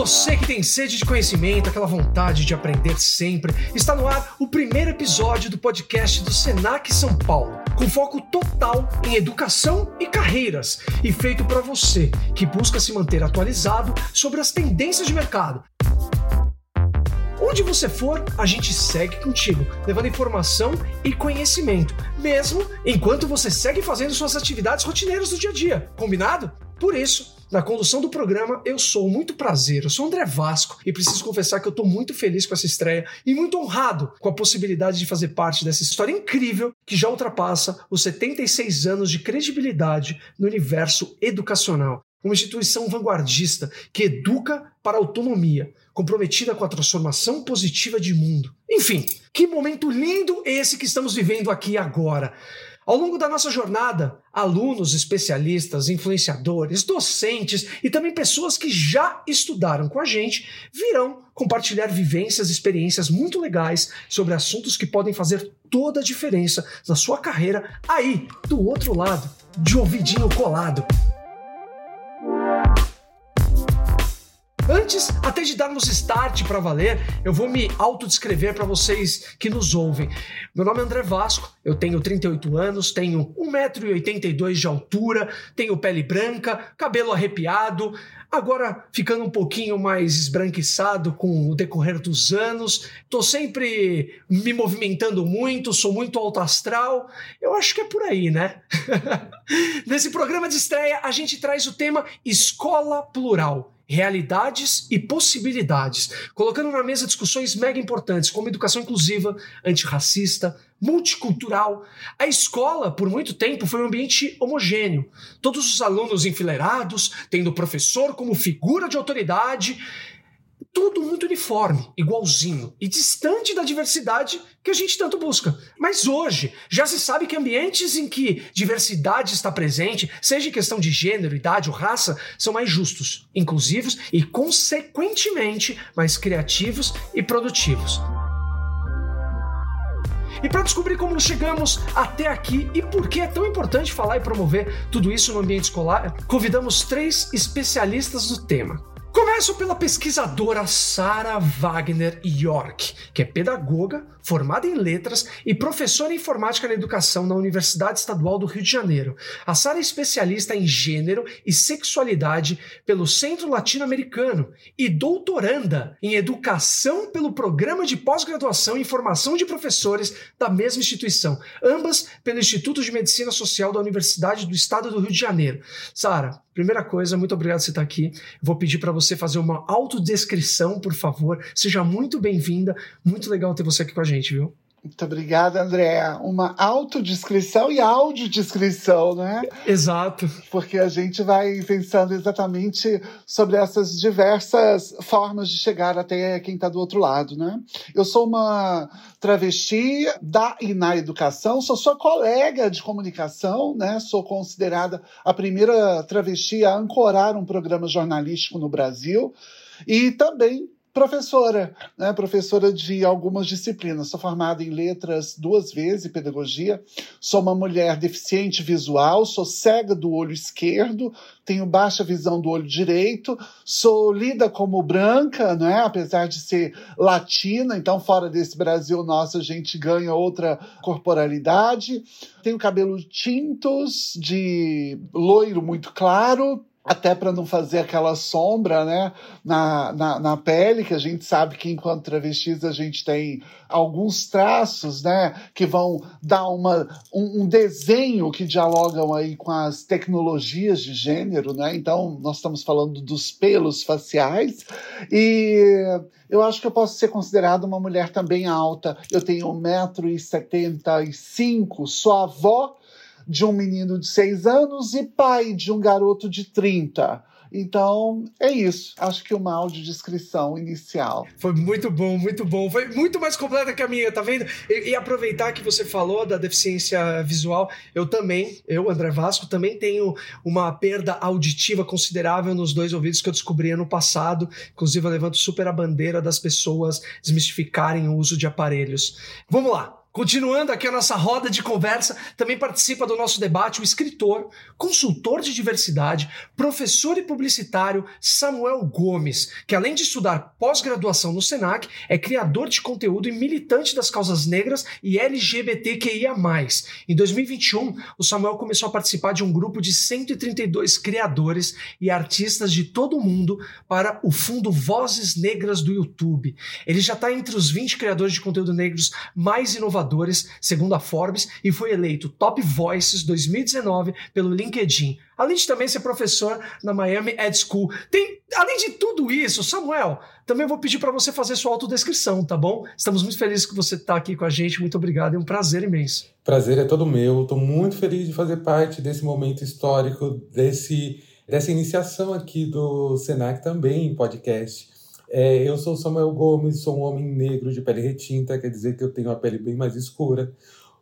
Você que tem sede de conhecimento, aquela vontade de aprender sempre, está no ar o primeiro episódio do podcast do Senac São Paulo, com foco total em educação e carreiras, e feito para você que busca se manter atualizado sobre as tendências de mercado. Onde você for, a gente segue contigo, levando informação e conhecimento, mesmo enquanto você segue fazendo suas atividades rotineiras do dia a dia. Combinado? Por isso, na condução do programa, eu sou muito prazer, eu sou André Vasco e preciso confessar que eu estou muito feliz com essa estreia e muito honrado com a possibilidade de fazer parte dessa história incrível que já ultrapassa os 76 anos de credibilidade no universo educacional. Uma instituição vanguardista que educa para autonomia, comprometida com a transformação positiva de mundo. Enfim, que momento lindo esse que estamos vivendo aqui agora. Ao longo da nossa jornada, alunos, especialistas, influenciadores, docentes e também pessoas que já estudaram com a gente virão compartilhar vivências e experiências muito legais sobre assuntos que podem fazer toda a diferença na sua carreira aí, do outro lado, de ouvidinho colado. Antes até de darmos start para valer, eu vou me autodescrever para vocês que nos ouvem. Meu nome é André Vasco, eu tenho 38 anos, tenho 1,82m de altura, tenho pele branca, cabelo arrepiado, agora ficando um pouquinho mais esbranquiçado com o decorrer dos anos, tô sempre me movimentando muito, sou muito alto astral. Eu acho que é por aí, né? Nesse programa de estreia, a gente traz o tema Escola Plural realidades e possibilidades, colocando na mesa discussões mega importantes como educação inclusiva, antirracista, multicultural. A escola, por muito tempo, foi um ambiente homogêneo. Todos os alunos enfileirados, tendo o professor como figura de autoridade tudo muito uniforme, igualzinho e distante da diversidade que a gente tanto busca. Mas hoje já se sabe que ambientes em que diversidade está presente, seja em questão de gênero, idade ou raça, são mais justos, inclusivos e, consequentemente, mais criativos e produtivos. E para descobrir como chegamos até aqui e por que é tão importante falar e promover tudo isso no ambiente escolar, convidamos três especialistas do tema. Começo pela pesquisadora Sarah Wagner York, que é pedagoga, formada em letras e professora em informática na educação na Universidade Estadual do Rio de Janeiro. A Sarah é especialista em gênero e sexualidade pelo Centro Latino-Americano e doutoranda em educação pelo Programa de Pós-Graduação em Formação de Professores da mesma instituição, ambas pelo Instituto de Medicina Social da Universidade do Estado do Rio de Janeiro. Sara, Primeira coisa, muito obrigado por você estar aqui. Vou pedir para você fazer uma autodescrição, por favor. Seja muito bem-vinda. Muito legal ter você aqui com a gente, viu? Muito obrigada, André. Uma autodescrição e audiodescrição, né? Exato. Porque a gente vai pensando exatamente sobre essas diversas formas de chegar até quem está do outro lado, né? Eu sou uma travesti da e na educação, sou sua colega de comunicação, né? Sou considerada a primeira travesti a ancorar um programa jornalístico no Brasil. E também professora, né? professora de algumas disciplinas. Sou formada em letras duas vezes, em pedagogia. Sou uma mulher deficiente visual, sou cega do olho esquerdo, tenho baixa visão do olho direito, sou lida como branca, né? apesar de ser latina, então fora desse Brasil nosso a gente ganha outra corporalidade. Tenho cabelo tintos, de loiro muito claro, até para não fazer aquela sombra né, na, na, na, pele, que a gente sabe que enquanto travestis a gente tem alguns traços né, que vão dar uma, um, um desenho que dialogam aí com as tecnologias de gênero, né? Então, nós estamos falando dos pelos faciais e eu acho que eu posso ser considerada uma mulher também alta. Eu tenho 1,75m, sou avó de um menino de seis anos e pai de um garoto de 30. Então, é isso. Acho que uma audiodescrição inicial. Foi muito bom, muito bom. Foi muito mais completa que a minha, tá vendo? E, e, aproveitar que você falou da deficiência visual, eu também, eu, André Vasco, também tenho uma perda auditiva considerável nos dois ouvidos que eu descobri ano passado. Inclusive, eu levanto super a bandeira das pessoas desmistificarem o uso de aparelhos. Vamos lá! Continuando aqui a nossa roda de conversa, também participa do nosso debate o escritor, consultor de diversidade, professor e publicitário Samuel Gomes, que além de estudar pós-graduação no SENAC, é criador de conteúdo e militante das causas negras e LGBTQIA+. Em 2021, o Samuel começou a participar de um grupo de 132 criadores e artistas de todo o mundo para o fundo Vozes Negras do YouTube. Ele já está entre os 20 criadores de conteúdo negros mais inovadores inovadores, segundo a Forbes, e foi eleito Top Voices 2019 pelo LinkedIn. Além de também ser professor na Miami Ed School. Tem, além de tudo isso, Samuel, também vou pedir para você fazer sua autodescrição, tá bom? Estamos muito felizes que você está aqui com a gente. Muito obrigado, é um prazer imenso. Prazer é todo meu. Estou muito feliz de fazer parte desse momento histórico, desse, dessa iniciação aqui do Senac também, podcast. É, eu sou Samuel Gomes, sou um homem negro de pele retinta, quer dizer que eu tenho a pele bem mais escura.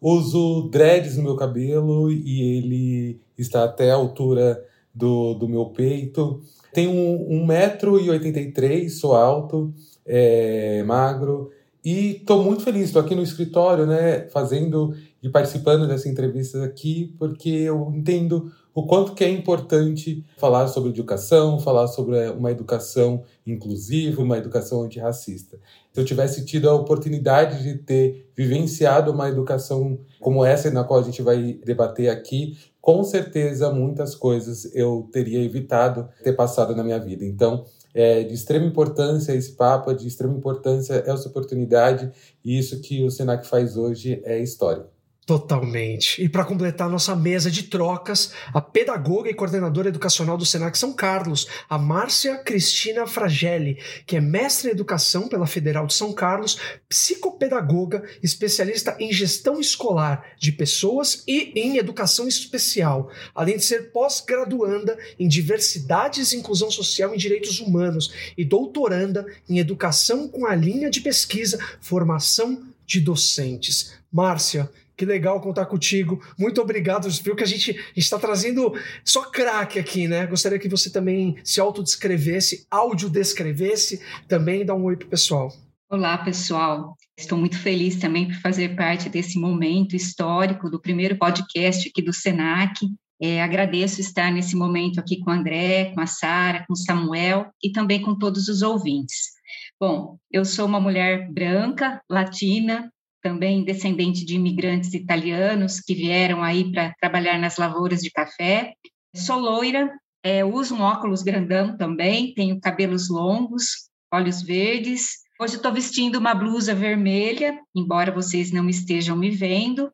Uso dreads no meu cabelo e ele está até a altura do, do meu peito. Tenho 1,83m, sou alto, é, magro e estou muito feliz. Estou aqui no escritório, né, fazendo e participando dessa entrevista aqui, porque eu entendo o quanto que é importante falar sobre educação, falar sobre é, uma educação inclusiva, uma educação antirracista. Se eu tivesse tido a oportunidade de ter vivenciado uma educação como essa na qual a gente vai debater aqui, com certeza muitas coisas eu teria evitado ter passado na minha vida. Então, é de extrema importância esse papo, de extrema importância essa oportunidade, e isso que o Senac faz hoje é histórico. Totalmente. E para completar nossa mesa de trocas, a pedagoga e coordenadora educacional do Senac São Carlos, a Márcia Cristina Fragelli, que é mestre em educação pela Federal de São Carlos, psicopedagoga, especialista em gestão escolar de pessoas e em educação especial, além de ser pós-graduanda em diversidades e inclusão social e direitos humanos e doutoranda em educação com a linha de pesquisa formação de docentes. Márcia, que legal contar contigo. Muito obrigado. Viu que a gente está trazendo só craque aqui, né? Gostaria que você também se autodescrevesse, audiodescrevesse, também dá um oi pro pessoal. Olá, pessoal. Estou muito feliz também por fazer parte desse momento histórico do primeiro podcast aqui do Senac. É, agradeço estar nesse momento aqui com o André, com a Sara, com o Samuel e também com todos os ouvintes. Bom, eu sou uma mulher branca, latina, também descendente de imigrantes italianos que vieram aí para trabalhar nas lavouras de café. Sou loira, é, uso um óculos grandão também, tenho cabelos longos, olhos verdes. Hoje estou vestindo uma blusa vermelha, embora vocês não estejam me vendo.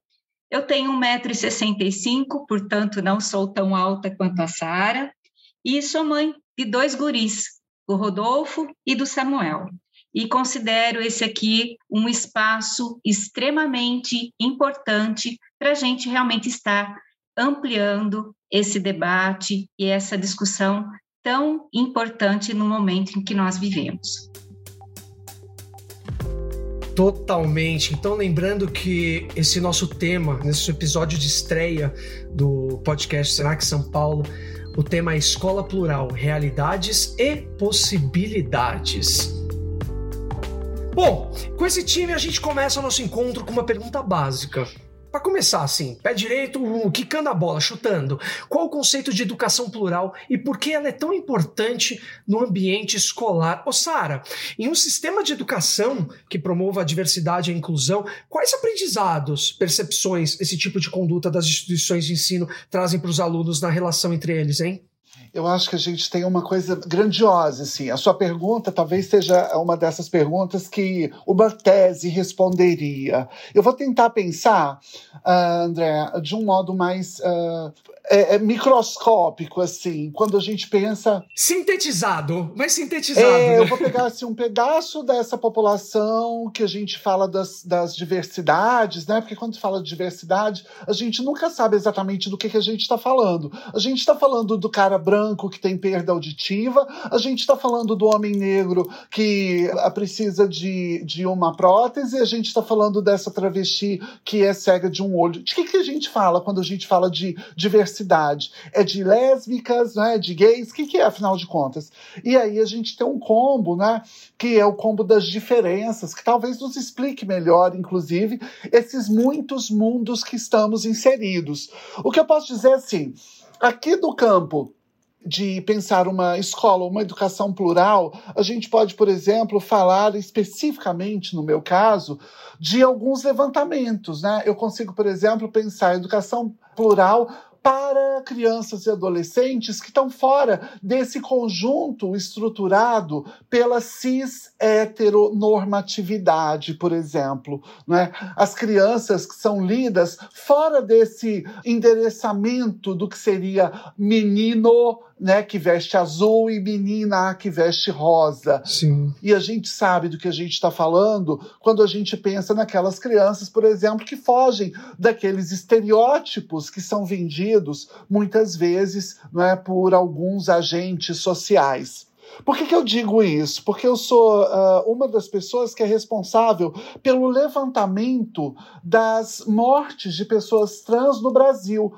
Eu tenho 1,65m, portanto não sou tão alta quanto a Sara. E sou mãe de dois guris, do Rodolfo e do Samuel e considero esse aqui um espaço extremamente importante para a gente realmente estar ampliando esse debate e essa discussão tão importante no momento em que nós vivemos. Totalmente. Então, lembrando que esse nosso tema, nesse episódio de estreia do podcast Senac São Paulo, o tema é Escola Plural, Realidades e Possibilidades. Bom, com esse time a gente começa o nosso encontro com uma pergunta básica. Para começar, assim, pé direito, quicando a bola, chutando. Qual o conceito de educação plural e por que ela é tão importante no ambiente escolar? Ô, Sara, em um sistema de educação que promova a diversidade e a inclusão, quais aprendizados, percepções esse tipo de conduta das instituições de ensino trazem para os alunos na relação entre eles, hein? Eu acho que a gente tem uma coisa grandiosa, assim. A sua pergunta talvez seja uma dessas perguntas que uma tese responderia. Eu vou tentar pensar, uh, André, de um modo mais uh, é, é microscópico, assim, quando a gente pensa. Sintetizado, mas sintetizado. É, eu vou pegar assim, um pedaço dessa população que a gente fala das, das diversidades, né? Porque quando fala de diversidade, a gente nunca sabe exatamente do que, que a gente está falando. A gente está falando do cara branco que tem perda auditiva, a gente está falando do homem negro que precisa de, de uma prótese, a gente está falando dessa travesti que é cega de um olho. De que, que a gente fala quando a gente fala de diversidade? diversidade? É de lésbicas, né? de gays? O que, que é, afinal de contas? E aí a gente tem um combo, né? que é o combo das diferenças, que talvez nos explique melhor, inclusive, esses muitos mundos que estamos inseridos. O que eu posso dizer é assim, aqui do campo de pensar uma escola, uma educação plural, a gente pode, por exemplo, falar especificamente, no meu caso, de alguns levantamentos. Né? Eu consigo, por exemplo, pensar a educação plural para crianças e adolescentes que estão fora desse conjunto estruturado pela cis heteronormatividade, por exemplo. Né? As crianças que são lidas fora desse endereçamento do que seria menino né, que veste azul e menina que veste rosa. Sim. E a gente sabe do que a gente está falando quando a gente pensa naquelas crianças, por exemplo, que fogem daqueles estereótipos que são vendidos muitas vezes é, por alguns agentes sociais. Por que, que, eu digo isso? Porque eu sou uh, uma das pessoas que é responsável pelo levantamento das mortes de pessoas trans no Brasil.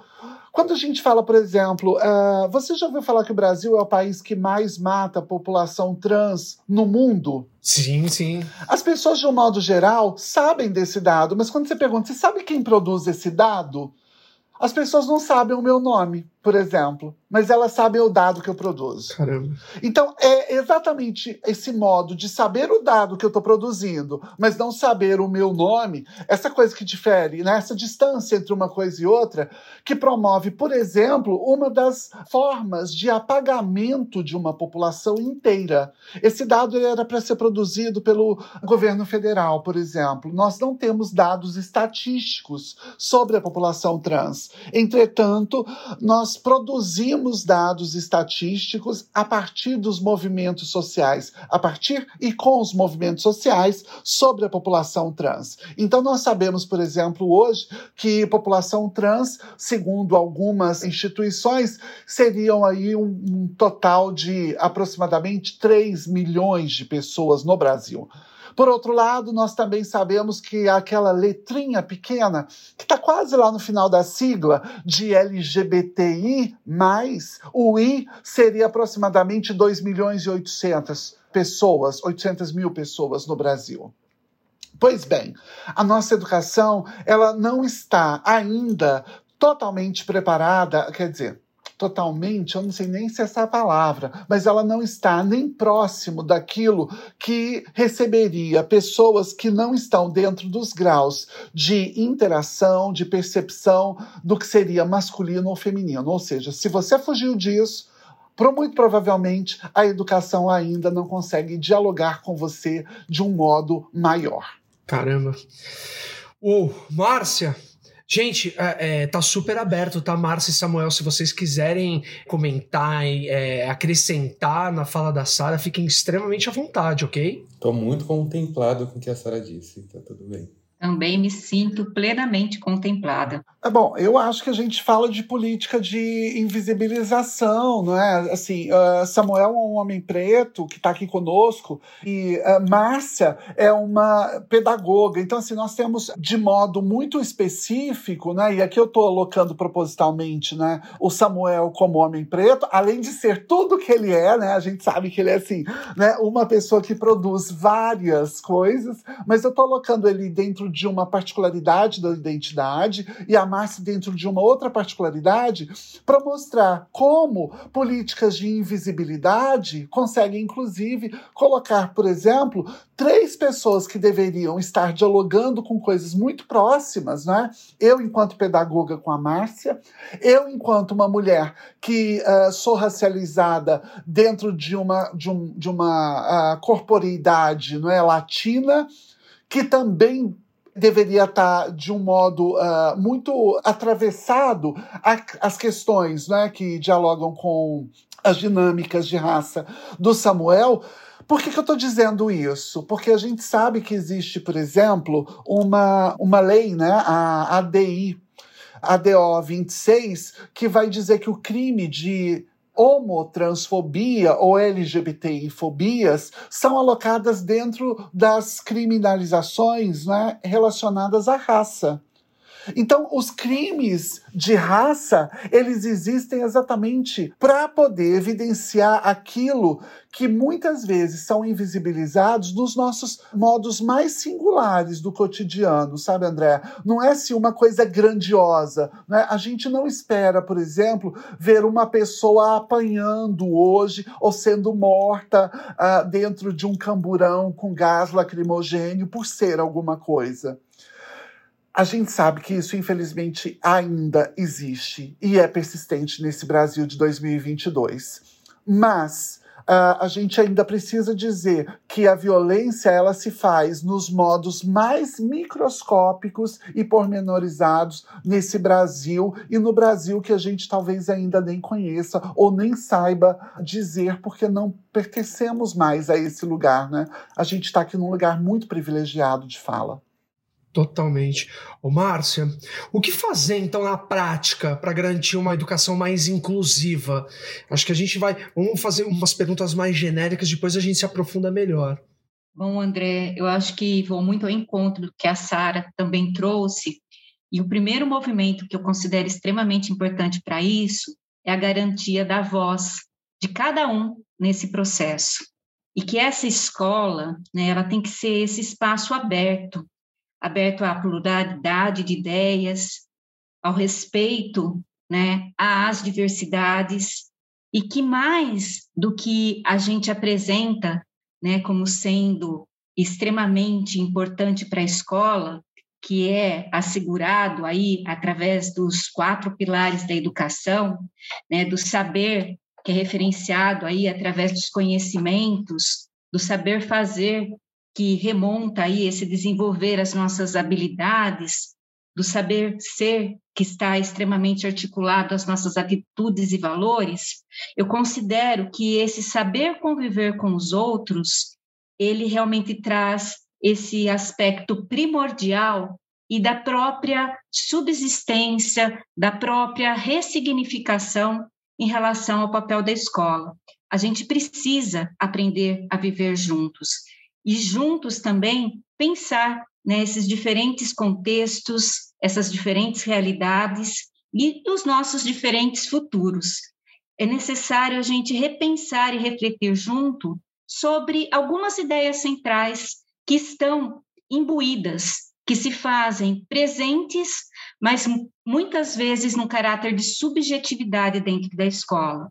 Quando a gente fala, por exemplo, uh, você já ouviu falar que o Brasil é o país que mais mata a população trans no mundo? Sim, sim. As pessoas, de um modo geral, sabem desse dado, mas quando você pergunta, você sabe quem produz esse dado? As pessoas não sabem o meu nome, por exemplo mas elas sabem o dado que eu produzo. Caramba. Então, é exatamente esse modo de saber o dado que eu estou produzindo, mas não saber o meu nome, essa coisa que difere, né? essa distância entre uma coisa e outra, que promove, por exemplo, uma das formas de apagamento de uma população inteira. Esse dado era para ser produzido pelo governo federal, por exemplo. Nós não temos dados estatísticos sobre a população trans. Entretanto, nós produzimos conseguimos dados estatísticos a partir dos movimentos sociais, a partir e com os movimentos sociais sobre a população trans. Então, nós sabemos, por exemplo, hoje, que população trans, segundo algumas instituições, seriam aí um, um total de aproximadamente 3 milhões de pessoas no Brasil. Por outro lado, nós também sabemos que aquela letrinha pequena, que está quase lá no final da sigla de LGBTI, o I seria aproximadamente 2 milhões e 800 pessoas, 800 mil pessoas no Brasil. Pois bem, a nossa educação ela não está ainda totalmente preparada, quer dizer, totalmente, eu não sei nem se é essa palavra, mas ela não está nem próximo daquilo que receberia pessoas que não estão dentro dos graus de interação, de percepção do que seria masculino ou feminino. Ou seja, se você fugiu disso, muito provavelmente a educação ainda não consegue dialogar com você de um modo maior. Caramba. Ô, Márcia, Gente, é, é, tá super aberto, tá, Márcia e Samuel? Se vocês quiserem comentar é, acrescentar na fala da Sara, fiquem extremamente à vontade, ok? Tô muito contemplado com o que a Sara disse, tá tudo bem. Também me sinto plenamente contemplada. É bom, eu acho que a gente fala de política de invisibilização, não é? Assim, uh, Samuel é um homem preto que está aqui conosco e uh, Márcia é uma pedagoga. Então, assim, nós temos de modo muito específico, né? E aqui eu estou alocando propositalmente, né? O Samuel como homem preto, além de ser tudo que ele é, né? A gente sabe que ele é assim, né? Uma pessoa que produz várias coisas, mas eu estou alocando ele dentro de uma particularidade da identidade e a se dentro de uma outra particularidade para mostrar como políticas de invisibilidade conseguem, inclusive, colocar, por exemplo, três pessoas que deveriam estar dialogando com coisas muito próximas, né? Eu, enquanto pedagoga com a Márcia, eu, enquanto uma mulher que uh, sou racializada dentro de uma, de um, de uma uh, corporeidade não é, latina, que também deveria estar de um modo uh, muito atravessado as questões né, que dialogam com as dinâmicas de raça do Samuel. Por que, que eu estou dizendo isso? Porque a gente sabe que existe, por exemplo, uma, uma lei, né, a ADI, ADO 26, que vai dizer que o crime de homotransfobia ou LGBTI-fobias são alocadas dentro das criminalizações né, relacionadas à raça. Então, os crimes de raça, eles existem exatamente para poder evidenciar aquilo que muitas vezes são invisibilizados nos nossos modos mais singulares do cotidiano, sabe, André? Não é se assim, uma coisa grandiosa, né? A gente não espera, por exemplo, ver uma pessoa apanhando hoje ou sendo morta uh, dentro de um camburão com gás lacrimogênio por ser alguma coisa. A gente sabe que isso, infelizmente, ainda existe e é persistente nesse Brasil de 2022. Mas uh, a gente ainda precisa dizer que a violência ela se faz nos modos mais microscópicos e pormenorizados nesse Brasil e no Brasil que a gente talvez ainda nem conheça ou nem saiba dizer porque não pertencemos mais a esse lugar, né? A gente está aqui num lugar muito privilegiado de fala. Totalmente. Ô, Márcia, o que fazer então na prática para garantir uma educação mais inclusiva? Acho que a gente vai. Vamos fazer umas perguntas mais genéricas, depois a gente se aprofunda melhor. Bom, André, eu acho que vou muito ao encontro do que a Sara também trouxe. E o primeiro movimento que eu considero extremamente importante para isso é a garantia da voz de cada um nesse processo. E que essa escola, né, ela tem que ser esse espaço aberto aberto à pluralidade de ideias, ao respeito né, às diversidades, e que mais do que a gente apresenta né, como sendo extremamente importante para a escola, que é assegurado aí através dos quatro pilares da educação, né, do saber que é referenciado aí através dos conhecimentos, do saber fazer que remonta aí esse desenvolver as nossas habilidades, do saber ser que está extremamente articulado às nossas atitudes e valores, eu considero que esse saber conviver com os outros, ele realmente traz esse aspecto primordial e da própria subsistência, da própria ressignificação em relação ao papel da escola. A gente precisa aprender a viver juntos e juntos também pensar né, diferentes contextos, essas diferentes realidades e os nossos diferentes futuros. É necessário a gente repensar e refletir junto sobre algumas ideias centrais que estão imbuídas, que se fazem presentes, mas muitas vezes no caráter de subjetividade dentro da escola.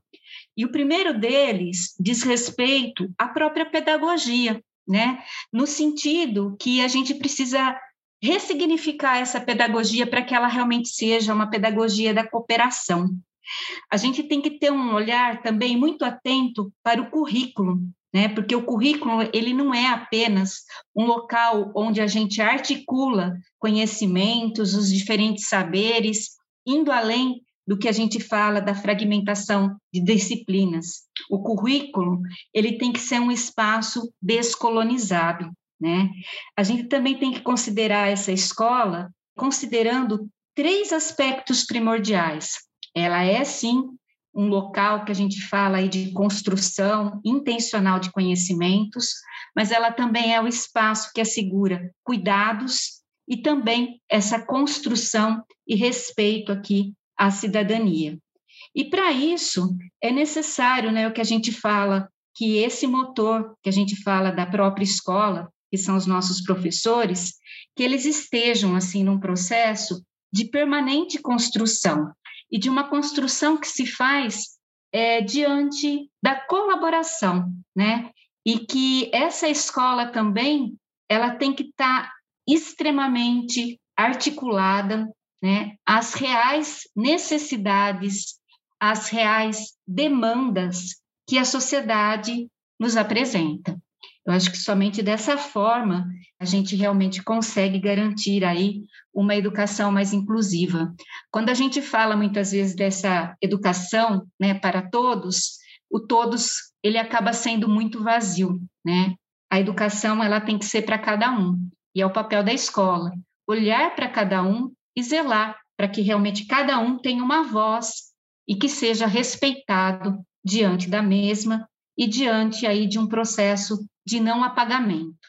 E o primeiro deles diz respeito à própria pedagogia, né? No sentido que a gente precisa ressignificar essa pedagogia para que ela realmente seja uma pedagogia da cooperação. A gente tem que ter um olhar também muito atento para o currículo, né? Porque o currículo ele não é apenas um local onde a gente articula conhecimentos, os diferentes saberes, indo além do que a gente fala da fragmentação de disciplinas. O currículo, ele tem que ser um espaço descolonizado, né? A gente também tem que considerar essa escola considerando três aspectos primordiais. Ela é sim um local que a gente fala aí de construção intencional de conhecimentos, mas ela também é o espaço que assegura cuidados e também essa construção e respeito aqui à cidadania. E para isso é necessário, né, o que a gente fala, que esse motor que a gente fala da própria escola, que são os nossos professores, que eles estejam assim num processo de permanente construção e de uma construção que se faz é, diante da colaboração, né? E que essa escola também ela tem que estar tá extremamente articulada né, às reais necessidades, às reais demandas que a sociedade nos apresenta. Eu acho que somente dessa forma a gente realmente consegue garantir aí uma educação mais inclusiva. Quando a gente fala muitas vezes dessa educação, né, para todos, o todos ele acaba sendo muito vazio, né? A educação ela tem que ser para cada um e é o papel da escola olhar para cada um e zelar para que realmente cada um tenha uma voz e que seja respeitado diante da mesma e diante aí de um processo de não apagamento.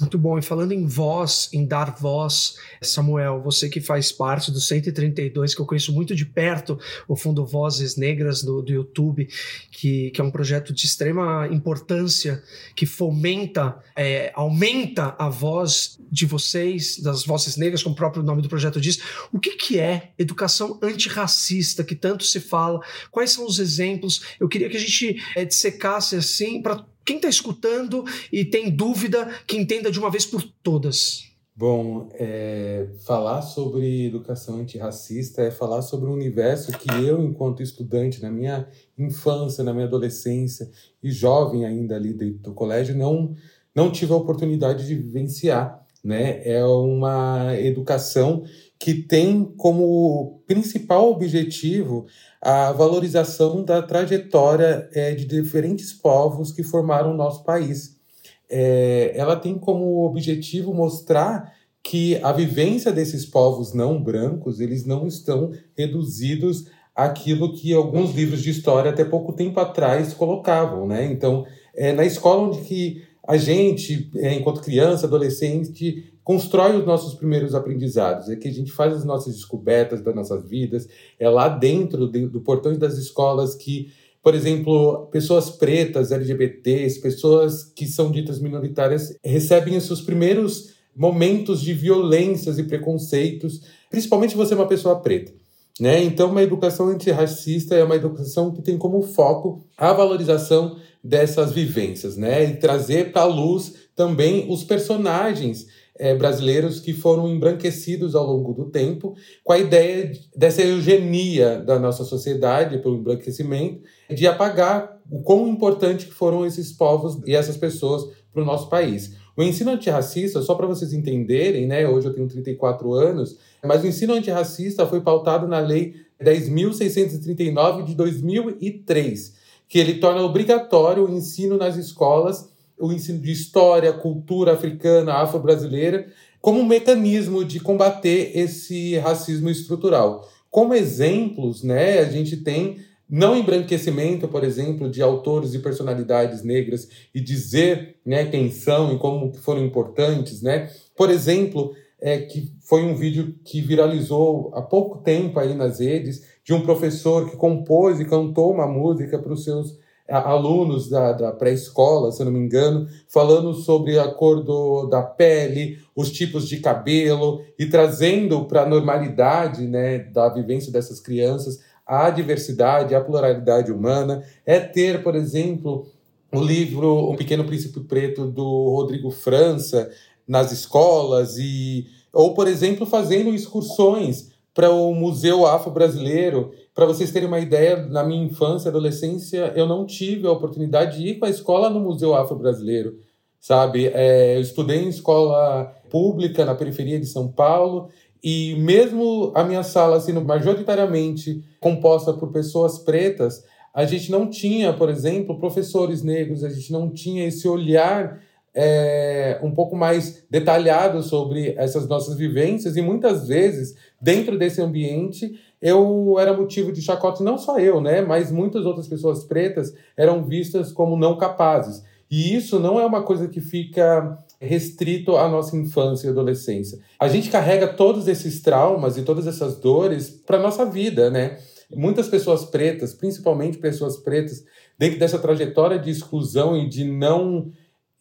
Muito bom. E falando em voz, em dar voz, Samuel, você que faz parte do 132, que eu conheço muito de perto, o Fundo Vozes Negras do, do YouTube, que, que é um projeto de extrema importância, que fomenta, é, aumenta a voz de vocês, das vozes negras, como o próprio nome do projeto diz. O que, que é educação antirracista, que tanto se fala? Quais são os exemplos? Eu queria que a gente é, dissecasse assim, para quem está escutando e tem dúvida, que entenda de uma vez por todas. Bom, é, falar sobre educação antirracista é falar sobre um universo que eu, enquanto estudante, na minha infância, na minha adolescência e jovem ainda ali dentro do colégio, não, não tive a oportunidade de vivenciar. Né? É uma educação que tem como principal objetivo a valorização da trajetória é, de diferentes povos que formaram o nosso país. É, ela tem como objetivo mostrar que a vivência desses povos não brancos eles não estão reduzidos àquilo que alguns livros de história até pouco tempo atrás colocavam, né? Então, é, na escola onde que a gente, é, enquanto criança, adolescente, constrói os nossos primeiros aprendizados, é que a gente faz as nossas descobertas das nossas vidas, é lá dentro de, do portão das escolas que, por exemplo, pessoas pretas, LGBTs, pessoas que são ditas minoritárias, recebem os seus primeiros momentos de violências e preconceitos, principalmente você é uma pessoa preta. Né? Então, uma educação antirracista é uma educação que tem como foco a valorização dessas vivências, né? E trazer para a luz também os personagens é, brasileiros que foram embranquecidos ao longo do tempo, com a ideia dessa eugenia da nossa sociedade pelo embranquecimento, de apagar o quão importante que foram esses povos e essas pessoas para o nosso país. O ensino antirracista, só para vocês entenderem, né, hoje eu tenho 34 anos, mas o ensino antirracista foi pautado na Lei 10.639 de 2003, que ele torna obrigatório o ensino nas escolas o ensino de história, cultura africana, afro-brasileira, como um mecanismo de combater esse racismo estrutural. Como exemplos, né, a gente tem não embranquecimento, por exemplo, de autores e personalidades negras e dizer né, quem são e como foram importantes. Né? Por exemplo, é, que foi um vídeo que viralizou há pouco tempo aí nas redes, de um professor que compôs e cantou uma música para os seus alunos da, da pré-escola, se eu não me engano, falando sobre a cor do, da pele, os tipos de cabelo e trazendo para a normalidade né, da vivência dessas crianças a diversidade, a pluralidade humana. É ter, por exemplo, o livro O Pequeno Príncipe Preto do Rodrigo França nas escolas e ou por exemplo fazendo excursões para o Museu Afro-Brasileiro para vocês terem uma ideia, na minha infância e adolescência, eu não tive a oportunidade de ir com a escola no Museu Afro-Brasileiro, sabe? É, eu estudei em escola pública na periferia de São Paulo e mesmo a minha sala sendo majoritariamente composta por pessoas pretas, a gente não tinha, por exemplo, professores negros, a gente não tinha esse olhar é, um pouco mais detalhado sobre essas nossas vivências e muitas vezes dentro desse ambiente eu era motivo de chacota, não só eu, né, mas muitas outras pessoas pretas eram vistas como não capazes. E isso não é uma coisa que fica restrito à nossa infância e adolescência. A gente carrega todos esses traumas e todas essas dores para nossa vida, né? Muitas pessoas pretas, principalmente pessoas pretas, dentro dessa trajetória de exclusão e de não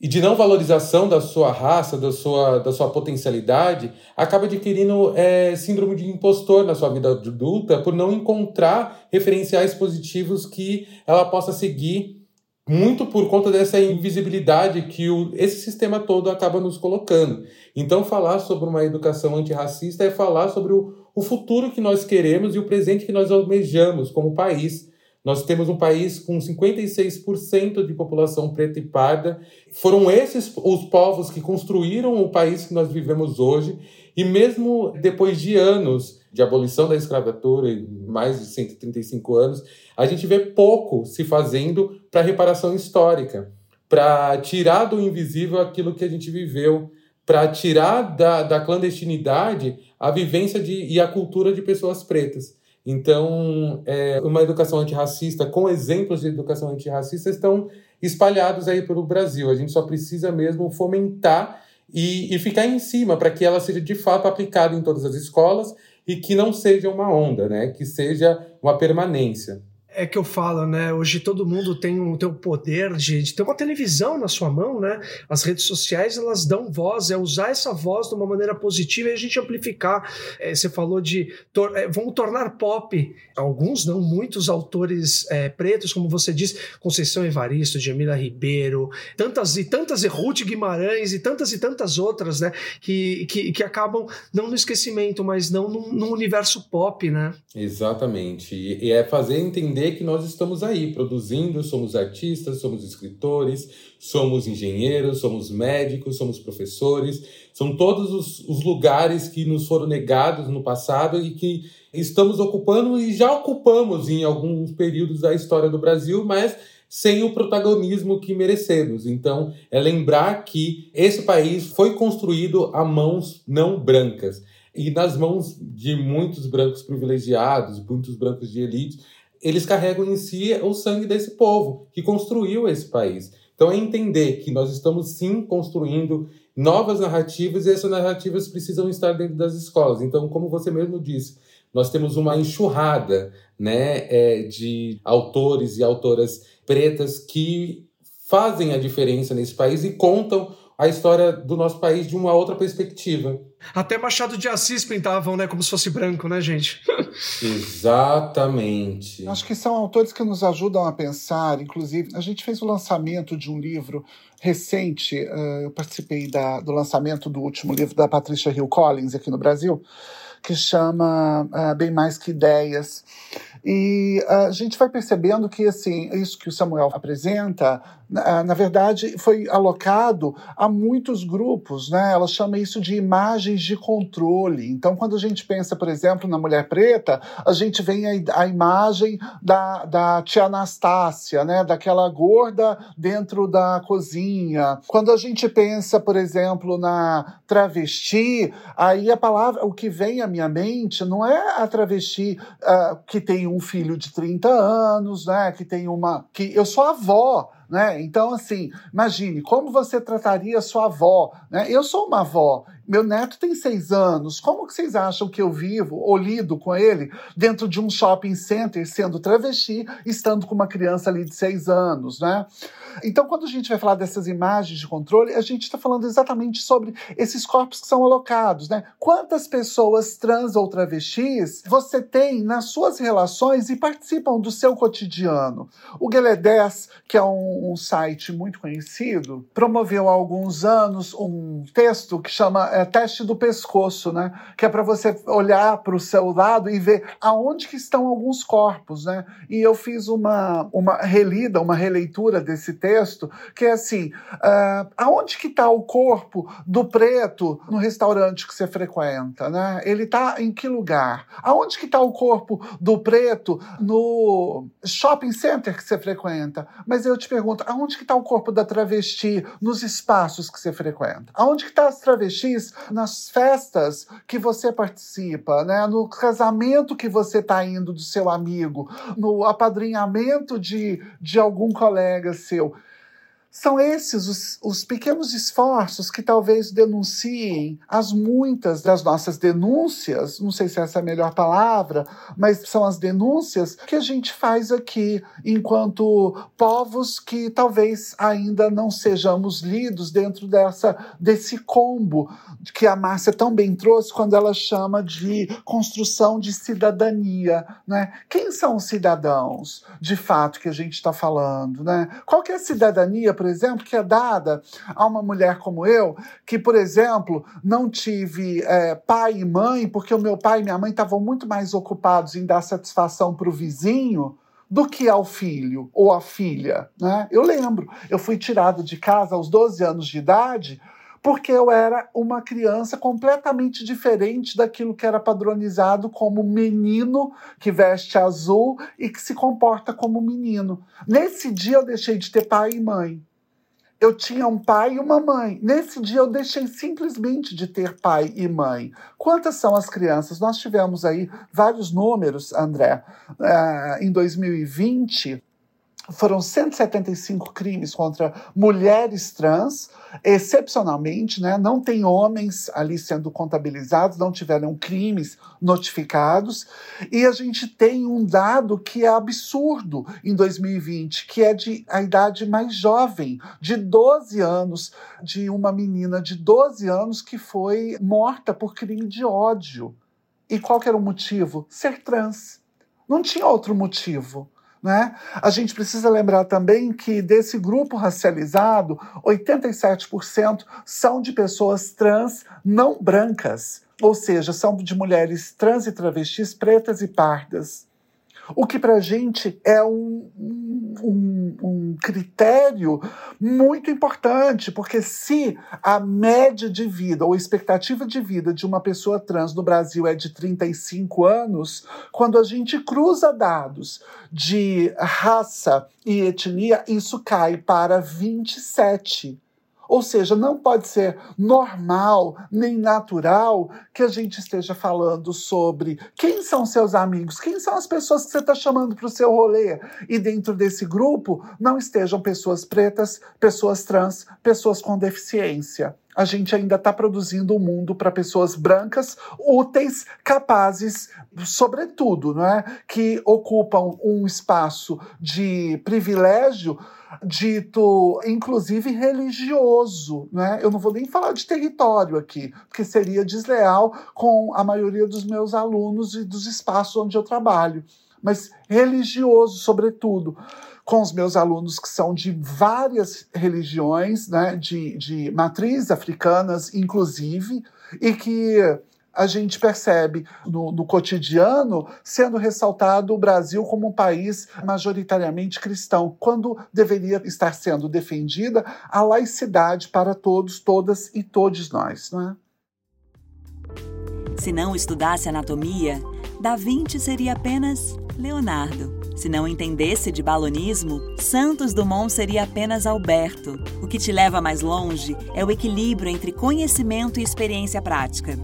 e de não valorização da sua raça, da sua, da sua potencialidade, acaba adquirindo é, síndrome de impostor na sua vida adulta por não encontrar referenciais positivos que ela possa seguir, muito por conta dessa invisibilidade que o, esse sistema todo acaba nos colocando. Então, falar sobre uma educação antirracista é falar sobre o, o futuro que nós queremos e o presente que nós almejamos como país nós temos um país com 56% de população preta e parda. Foram esses os povos que construíram o país que nós vivemos hoje. E mesmo depois de anos de abolição da escravatura, mais de 135 anos, a gente vê pouco se fazendo para reparação histórica, para tirar do invisível aquilo que a gente viveu, para tirar da, da clandestinidade a vivência de, e a cultura de pessoas pretas. Então, é, uma educação antirracista, com exemplos de educação antirracista, estão espalhados aí pelo Brasil. A gente só precisa mesmo fomentar e, e ficar em cima para que ela seja de fato aplicada em todas as escolas e que não seja uma onda, né? Que seja uma permanência é que eu falo, né? Hoje todo mundo tem, um, tem o poder de, de, ter uma televisão na sua mão, né? As redes sociais elas dão voz, é usar essa voz de uma maneira positiva e a gente amplificar. É, você falou de tor é, vamos tornar pop alguns, não muitos autores é, pretos, como você disse, Conceição Evaristo, Jamila Ribeiro, tantas e tantas, e Ruth Guimarães e tantas e tantas outras, né? Que, que, que acabam não no esquecimento, mas não no, no universo pop, né? Exatamente. E é fazer entender que nós estamos aí produzindo, somos artistas, somos escritores, somos engenheiros, somos médicos, somos professores, são todos os, os lugares que nos foram negados no passado e que estamos ocupando e já ocupamos em alguns períodos da história do Brasil, mas sem o protagonismo que merecemos. Então, é lembrar que esse país foi construído a mãos não brancas e nas mãos de muitos brancos privilegiados, muitos brancos de elite, eles carregam em si o sangue desse povo que construiu esse país. Então é entender que nós estamos sim construindo novas narrativas e essas narrativas precisam estar dentro das escolas. Então, como você mesmo disse, nós temos uma enxurrada né, é, de autores e autoras pretas que fazem a diferença nesse país e contam a história do nosso país de uma outra perspectiva. Até Machado de Assis pintavam, né, como se fosse branco, né, gente? Exatamente. Acho que são autores que nos ajudam a pensar, inclusive, a gente fez o lançamento de um livro recente, uh, eu participei da, do lançamento do último livro da Patricia Hill Collins aqui no Brasil, que chama uh, Bem Mais Que Ideias. E a gente vai percebendo que assim, isso que o Samuel apresenta na, na, verdade, foi alocado a muitos grupos, né? Ela chama isso de imagens de controle. Então, quando a gente pensa, por exemplo, na mulher preta, a gente vem a, a imagem da, da tia Anastácia, né? Daquela gorda dentro da cozinha. Quando a gente pensa, por exemplo, na travesti, aí a palavra, o que vem à minha mente não é a travesti uh, que tem um filho de 30 anos, né? Que tem uma. que Eu sou avó né? Então, assim, imagine como você trataria sua avó. Né? Eu sou uma avó, meu neto tem seis anos. Como que vocês acham que eu vivo ou lido com ele dentro de um shopping center, sendo travesti, estando com uma criança ali de seis anos, né? Então, quando a gente vai falar dessas imagens de controle, a gente está falando exatamente sobre esses corpos que são alocados, né? Quantas pessoas trans ou travestis você tem nas suas relações e participam do seu cotidiano? O Guelé 10, que é um, um site muito conhecido, promoveu há alguns anos um texto que chama é, Teste do Pescoço, né? Que é para você olhar para o seu lado e ver aonde que estão alguns corpos, né? E eu fiz uma, uma relida, uma releitura desse texto, que é assim: uh, aonde que está o corpo do preto no restaurante que você frequenta, né? Ele está em que lugar? Aonde que está o corpo do preto no shopping center que você frequenta? Mas eu te pergunto, aonde que está o corpo da travesti nos espaços que você frequenta? Aonde que está as travestis nas festas que você participa, né? No casamento que você está indo do seu amigo, no apadrinhamento de, de algum colega seu? São esses os, os, pequenos esforços que talvez denunciem as muitas das nossas denúncias, não sei se essa é a melhor palavra, mas são as denúncias que a gente faz aqui enquanto povos que talvez ainda não sejamos lidos dentro dessa desse combo que a Márcia tão bem trouxe quando ela chama de construção de cidadania, né? Quem são os cidadãos, de fato, que a gente está falando, né? Qual que é a cidadania por exemplo, que é dada a uma mulher como eu, que, por exemplo, não tive é, pai e mãe, porque o meu pai e minha mãe estavam muito mais ocupados em dar satisfação para o vizinho do que ao filho ou à filha. Né? Eu lembro, eu fui tirada de casa aos 12 anos de idade porque eu era uma criança completamente diferente daquilo que era padronizado como menino que veste azul e que se comporta como menino. Nesse dia eu deixei de ter pai e mãe eu tinha um pai e uma mãe. Nesse dia eu deixei simplesmente de ter pai e mãe. Quantas são as crianças? Nós tivemos aí vários números, André. Uh, em 2020, foram 175 crimes contra mulheres trans, excepcionalmente, né? Não tem homens ali sendo contabilizados, não tiveram crimes notificados. E a gente tem um dado que é absurdo em 2020, que é de a idade mais jovem, de 12 anos, de uma menina de 12 anos que foi morta por crime de ódio. E qual era o motivo? Ser trans. Não tinha outro motivo. Né? A gente precisa lembrar também que desse grupo racializado, 87% são de pessoas trans não brancas, ou seja, são de mulheres trans e travestis pretas e pardas. O que para a gente é um, um, um, critério muito importante, porque se a média de vida ou expectativa de vida de uma pessoa trans no Brasil é de 35 anos, quando a gente cruza dados de raça e etnia, isso cai para 27. Ou seja, não pode ser normal nem natural que a gente esteja falando sobre quem são seus amigos, quem são as pessoas que você está chamando para o seu rolê. E dentro desse grupo não estejam pessoas pretas, pessoas trans, pessoas com deficiência a gente ainda está produzindo um mundo para pessoas brancas, úteis, capazes, sobretudo, não é? que ocupam um espaço de privilégio dito, inclusive religioso, né? Eu não vou nem falar de território aqui, porque seria desleal com a maioria dos meus alunos e dos espaços onde eu trabalho, mas religioso, sobretudo com os meus alunos que são de várias religiões, né, de, de matrizes africanas, inclusive, e que a gente percebe no, no, cotidiano sendo ressaltado o Brasil como um país majoritariamente cristão, quando deveria estar sendo defendida a laicidade para todos, todas e todos nós, não é? Se não estudasse anatomia, Da Vinci seria apenas Leonardo. Se não entendesse de balonismo, Santos Dumont seria apenas Alberto. O que te leva mais longe é o equilíbrio entre conhecimento e experiência prática.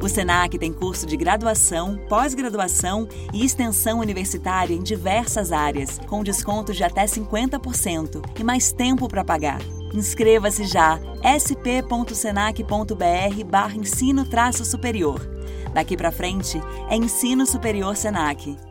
O SENAC tem curso de graduação, pós-graduação e extensão universitária em diversas áreas, com desconto de até 50% e mais tempo para pagar. Inscreva-se já sp.senac.br barra ensino superior. Daqui para frente é Ensino Superior Senac.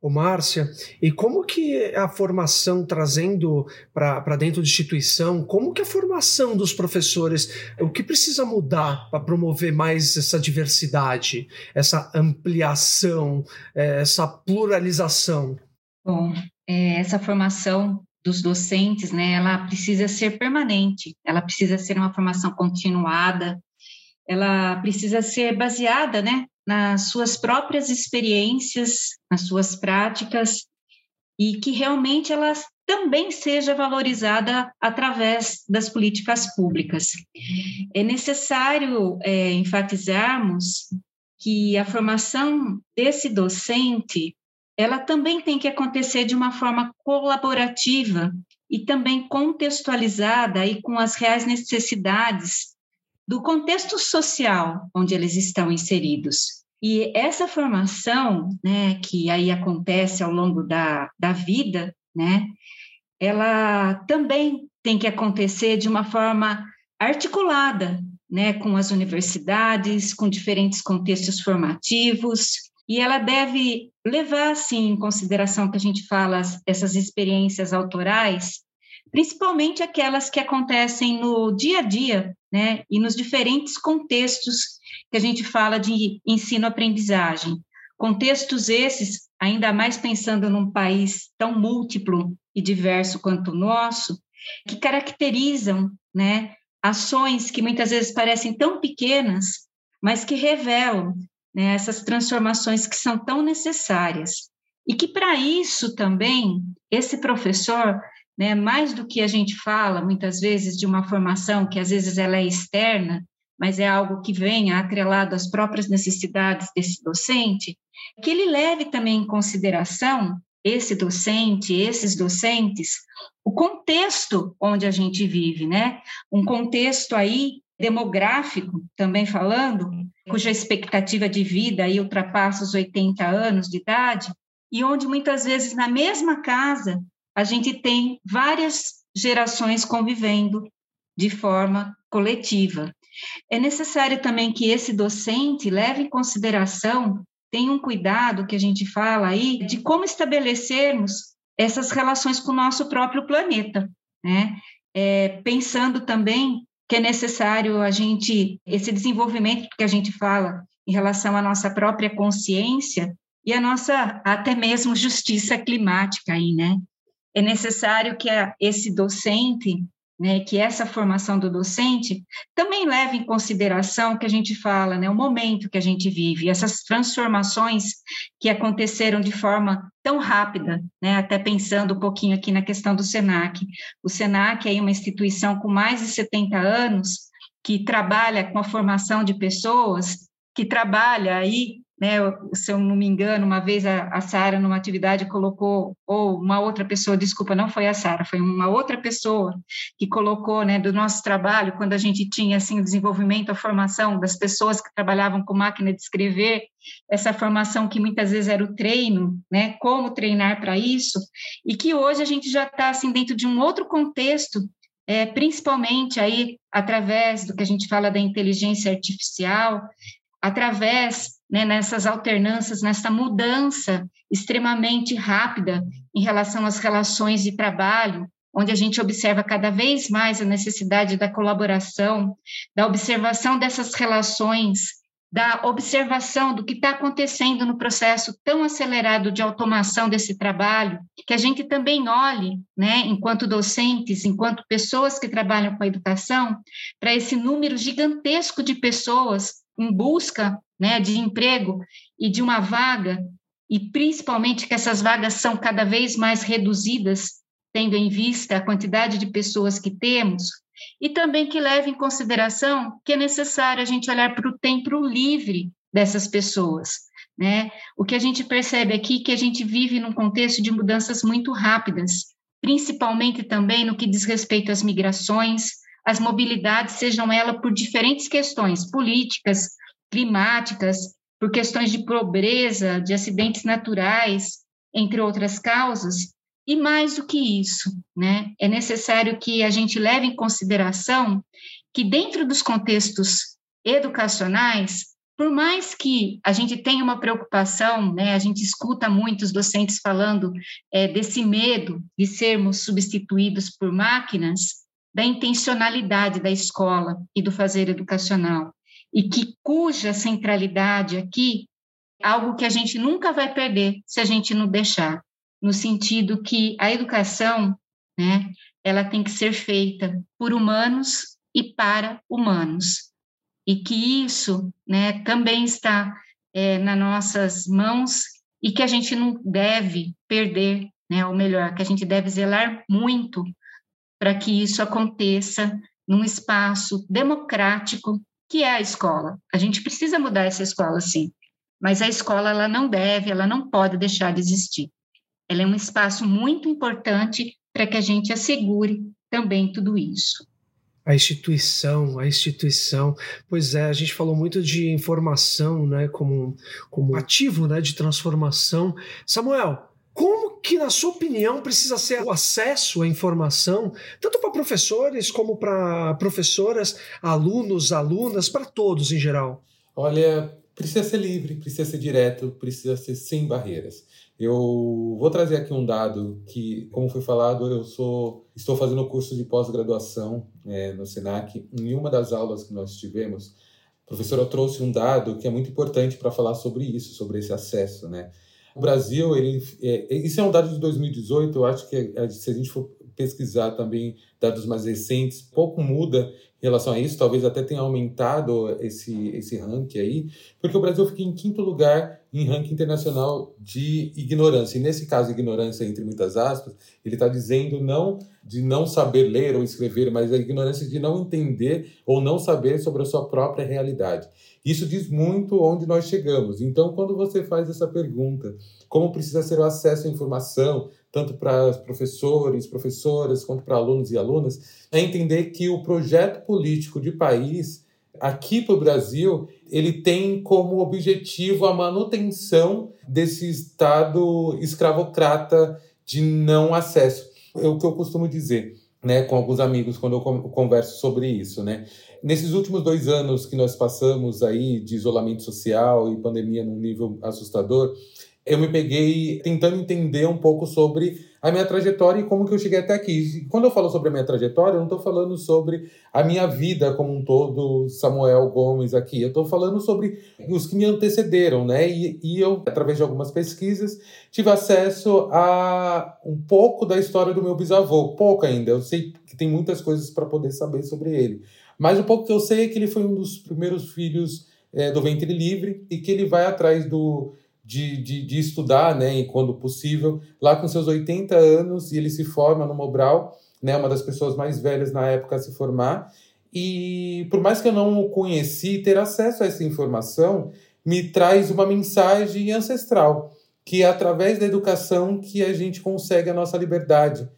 Ô, Márcia, e como que a formação trazendo para dentro de instituição, como que a formação dos professores, o que precisa mudar para promover mais essa diversidade, essa ampliação, é, essa pluralização? Bom, é, essa formação dos docentes, né, ela precisa ser permanente, ela precisa ser uma formação continuada, ela precisa ser baseada, né, nas suas próprias experiências, nas suas práticas, e que realmente ela também seja valorizada através das políticas públicas. É necessário é, enfatizarmos que a formação desse docente ela também tem que acontecer de uma forma colaborativa e também contextualizada e com as reais necessidades do contexto social onde eles estão inseridos. E essa formação, né, que aí acontece ao longo da, da vida, né, ela também tem que acontecer de uma forma articulada, né, com as universidades, com diferentes contextos formativos, e ela deve levar, sim, em consideração que a gente fala essas experiências autorais, principalmente aquelas que acontecem no dia a dia, né, e nos diferentes contextos que a gente fala de ensino-aprendizagem. Contextos esses, ainda mais pensando num país tão múltiplo e diverso quanto o nosso, que caracterizam, né, ações que muitas vezes parecem tão pequenas, mas que revelam né, essas transformações que são tão necessárias. E que, para isso também, esse professor né? Mais do que a gente fala muitas vezes de uma formação que às vezes ela é externa, mas é algo que venha atrelado às próprias necessidades desse docente, que ele leve também em consideração esse docente, esses docentes, o contexto onde a gente vive, né? Um contexto aí demográfico, também falando, cuja expectativa de vida aí ultrapassa os 80 anos de idade, e onde muitas vezes na mesma casa a gente tem várias gerações convivendo de forma coletiva. É necessário também que esse docente leve em consideração, tenha um cuidado que a gente fala aí, de como estabelecermos essas relações com o nosso próprio planeta, né? É, pensando também que é necessário a gente, esse desenvolvimento que a gente fala em relação à nossa própria consciência e a nossa até mesmo justiça climática aí, né? É necessário que a, esse docente né, que essa formação do docente também leva em consideração que a gente fala, né, o momento que a gente vive, essas transformações que aconteceram de forma tão rápida, né, até pensando um pouquinho aqui na questão do SENAC. O SENAC é uma instituição com mais de 70 anos que trabalha com a formação de pessoas, que trabalha aí né, se eu não me engano, uma vez a, a Sara, numa atividade, colocou, ou uma outra pessoa, desculpa, não foi a Sara, foi uma outra pessoa que colocou, né, do nosso trabalho, quando a gente tinha, assim, o desenvolvimento, a formação das pessoas que trabalhavam com máquina de escrever, essa formação que muitas vezes era o treino, né, como treinar para isso, e que hoje a gente já está, assim, dentro de um outro contexto, é, principalmente aí através do que a gente fala da inteligência artificial, através né, nessas alternâncias, nessa mudança extremamente rápida em relação às relações de trabalho, onde a gente observa cada vez mais a necessidade da colaboração, da observação dessas relações, da observação do que está acontecendo no processo tão acelerado de automação desse trabalho, que a gente também olhe, né, enquanto docentes, enquanto pessoas que trabalham com a educação, para esse número gigantesco de pessoas em busca né, de emprego e de uma vaga, e principalmente que essas vagas são cada vez mais reduzidas, tendo em vista a quantidade de pessoas que temos, e também que leve em consideração que é necessário a gente olhar para o tempo livre dessas pessoas. Né? O que a gente percebe aqui é que a gente vive num contexto de mudanças muito rápidas, principalmente também no que diz respeito às migrações, as mobilidades, sejam elas por diferentes questões políticas, climáticas, por questões de pobreza, de acidentes naturais, entre outras causas, e mais do que isso, né? É necessário que a gente leve em consideração que dentro dos contextos educacionais, por mais que a gente tenha uma preocupação, né, a gente escuta muitos docentes falando é, desse medo de sermos substituídos por máquinas, da intencionalidade da escola e do fazer educacional. E que cuja centralidade aqui é algo que a gente nunca vai perder se a gente não deixar, no sentido que a educação, né, ela tem que ser feita por humanos e para humanos, e que isso, né, também está é, nas nossas mãos e que a gente não deve perder, né, ou melhor, que a gente deve zelar muito para que isso aconteça num espaço democrático que é a escola. A gente precisa mudar essa escola, sim, mas a escola ela não deve, ela não pode deixar de existir. Ela é um espaço muito importante para que a gente assegure também tudo isso. A instituição, a instituição. Pois é, a gente falou muito de informação, né, como, como ativo, né, de transformação. Samuel, como que, na sua opinião, precisa ser o acesso à informação, tanto para professores como para professoras, alunos, alunas, para todos em geral? Olha, precisa ser livre, precisa ser direto, precisa ser sem barreiras. Eu vou trazer aqui um dado que, como foi falado, eu sou, estou fazendo curso de pós-graduação é, no SENAC. Em uma das aulas que nós tivemos, a professora trouxe um dado que é muito importante para falar sobre isso, sobre esse acesso, né? O Brasil, ele, é, isso é um dado de 2018, eu acho que é, se a gente for pesquisar também dados mais recentes, pouco muda em relação a isso, talvez até tenha aumentado esse, esse ranking aí, porque o Brasil fica em quinto lugar em ranking internacional de ignorância. E nesse caso, ignorância entre muitas aspas, ele está dizendo não de não saber ler ou escrever, mas a ignorância de não entender ou não saber sobre a sua própria realidade. Isso diz muito onde nós chegamos. Então, quando você faz essa pergunta, como precisa ser o acesso à informação, tanto para professores, professoras, quanto para alunos e alunas, é entender que o projeto político de país aqui para o Brasil, ele tem como objetivo a manutenção desse Estado escravocrata de não acesso. É o que eu costumo dizer né, com alguns amigos quando eu converso sobre isso. Né? Nesses últimos dois anos que nós passamos aí de isolamento social e pandemia num nível assustador, eu me peguei tentando entender um pouco sobre a minha trajetória e como que eu cheguei até aqui. Quando eu falo sobre a minha trajetória, eu não estou falando sobre a minha vida como um todo, Samuel Gomes aqui. Eu estou falando sobre os que me antecederam, né? E, e, eu, através de algumas pesquisas, tive acesso a um pouco da história do meu bisavô. Pouco ainda. Eu sei que tem muitas coisas para poder saber sobre ele. Mas o pouco que eu sei é que ele foi um dos primeiros filhos é, do ventre livre e que ele vai atrás do de, de, de, estudar, né, e quando possível, lá com seus 80 anos, e ele se forma no Mobral, né, uma das pessoas mais velhas na época a se formar, e por mais que eu não o conheci, ter acesso a essa informação me traz uma mensagem ancestral, que é através da educação que a gente consegue a nossa liberdade,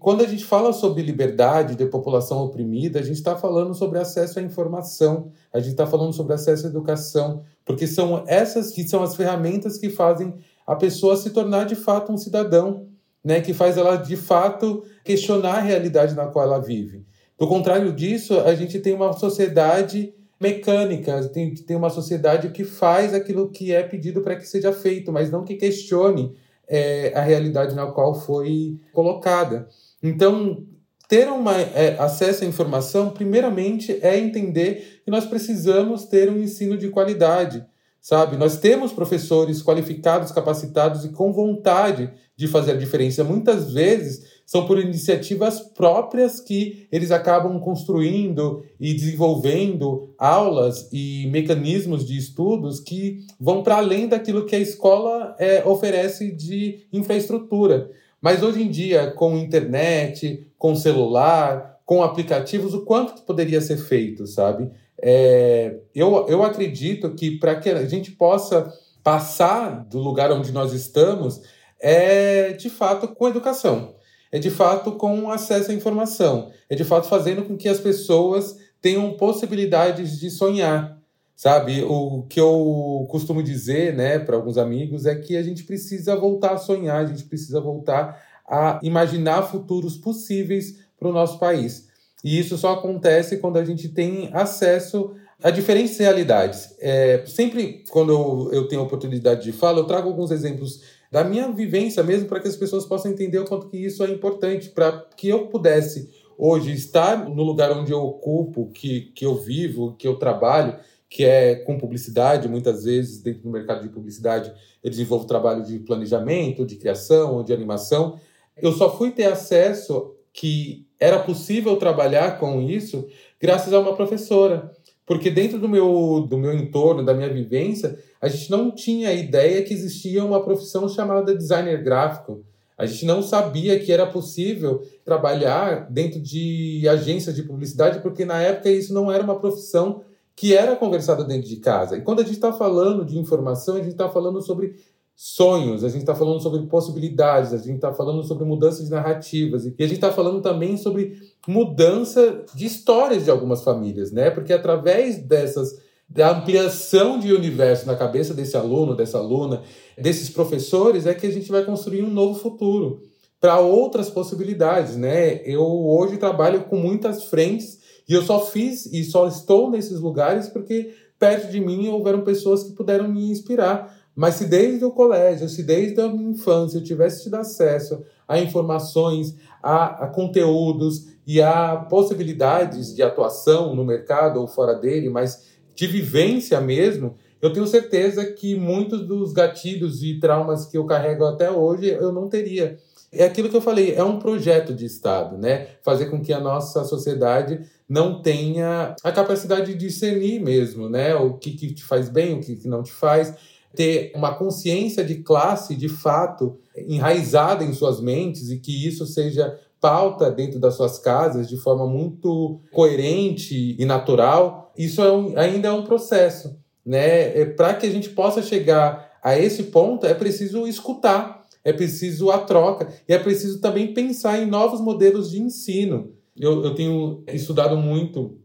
quando a gente fala sobre liberdade de população oprimida, a gente está falando sobre acesso à informação, a gente está falando sobre acesso à educação, porque são essas que são as ferramentas que fazem a pessoa se tornar de fato um cidadão, né, que faz ela de fato questionar a realidade na qual ela vive. Do contrário disso, a gente tem uma sociedade mecânica, tem, tem uma sociedade que faz aquilo que é pedido para que seja feito, mas não que questione é, a realidade na qual foi colocada. Então, ter uma, é, acesso à informação, primeiramente, é entender que nós precisamos ter um ensino de qualidade, sabe? Nós temos professores qualificados, capacitados e com vontade de fazer a diferença. Muitas vezes são por iniciativas próprias que eles acabam construindo e desenvolvendo aulas e mecanismos de estudos que vão para além daquilo que a escola é, oferece de infraestrutura. Mas hoje em dia, com internet, com celular, com aplicativos, o quanto que poderia ser feito, sabe? É, eu, eu acredito que para que a gente possa passar do lugar onde nós estamos, é de fato com educação, é de fato com acesso à informação, é de fato fazendo com que as pessoas tenham possibilidades de sonhar, Sabe, o que eu costumo dizer, né, para alguns amigos é que a gente precisa voltar a sonhar, a gente precisa voltar a imaginar futuros possíveis para o nosso país. E isso só acontece quando a gente tem acesso a diferentes realidades. É, sempre quando eu, eu tenho oportunidade de falar, eu trago alguns exemplos da minha vivência mesmo para que as pessoas possam entender o quanto que isso é importante para que eu pudesse hoje estar no lugar onde eu ocupo, que, que eu vivo, que eu trabalho que é com publicidade, muitas vezes dentro do mercado de publicidade eu desenvolvo trabalho de planejamento, de criação, de animação. Eu só fui ter acesso que era possível trabalhar com isso graças a uma professora, porque dentro do meu do meu entorno, da minha vivência, a gente não tinha ideia que existia uma profissão chamada designer gráfico. A gente não sabia que era possível trabalhar dentro de agências de publicidade, porque na época isso não era uma profissão que era conversada dentro de casa. E quando a gente está falando de informação, a gente está falando sobre sonhos, a gente está falando sobre possibilidades, a gente está falando sobre mudança de narrativas e a gente está falando também sobre mudança de histórias de algumas famílias, né? Porque através dessas da ampliação de universo na cabeça desse aluno, dessa aluna, desses professores, é que a gente vai construir um novo futuro para outras possibilidades, né? Eu hoje trabalho com muitas frentes e eu só fiz e só estou nesses lugares porque perto de mim houveram pessoas que puderam me inspirar. Mas se desde o colégio, se desde a minha infância eu tivesse tido acesso a informações, a, a conteúdos e a possibilidades de atuação no mercado ou fora dele, mas de vivência mesmo, eu tenho certeza que muitos dos gatilhos e traumas que eu carrego até hoje eu não teria. É aquilo que eu falei, é um projeto de Estado, né? Fazer com que a nossa sociedade não tenha a capacidade de discernir mesmo, né? O que, que te faz bem, o que, que não te faz. Ter uma consciência de classe, de fato, enraizada em suas mentes e que isso seja pauta dentro das suas casas de forma muito coerente e natural, isso é um, ainda é um processo. Né? É, Para que a gente possa chegar a esse ponto, é preciso escutar, é preciso a troca, e é preciso também pensar em novos modelos de ensino. Eu, eu tenho estudado muito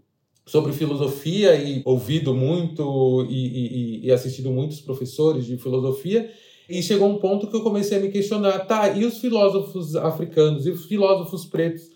sobre filosofia e ouvido muito e, e, e assistido muitos professores de filosofia. E chegou um ponto que eu comecei a me questionar, tá, e os filósofos africanos e os filósofos pretos?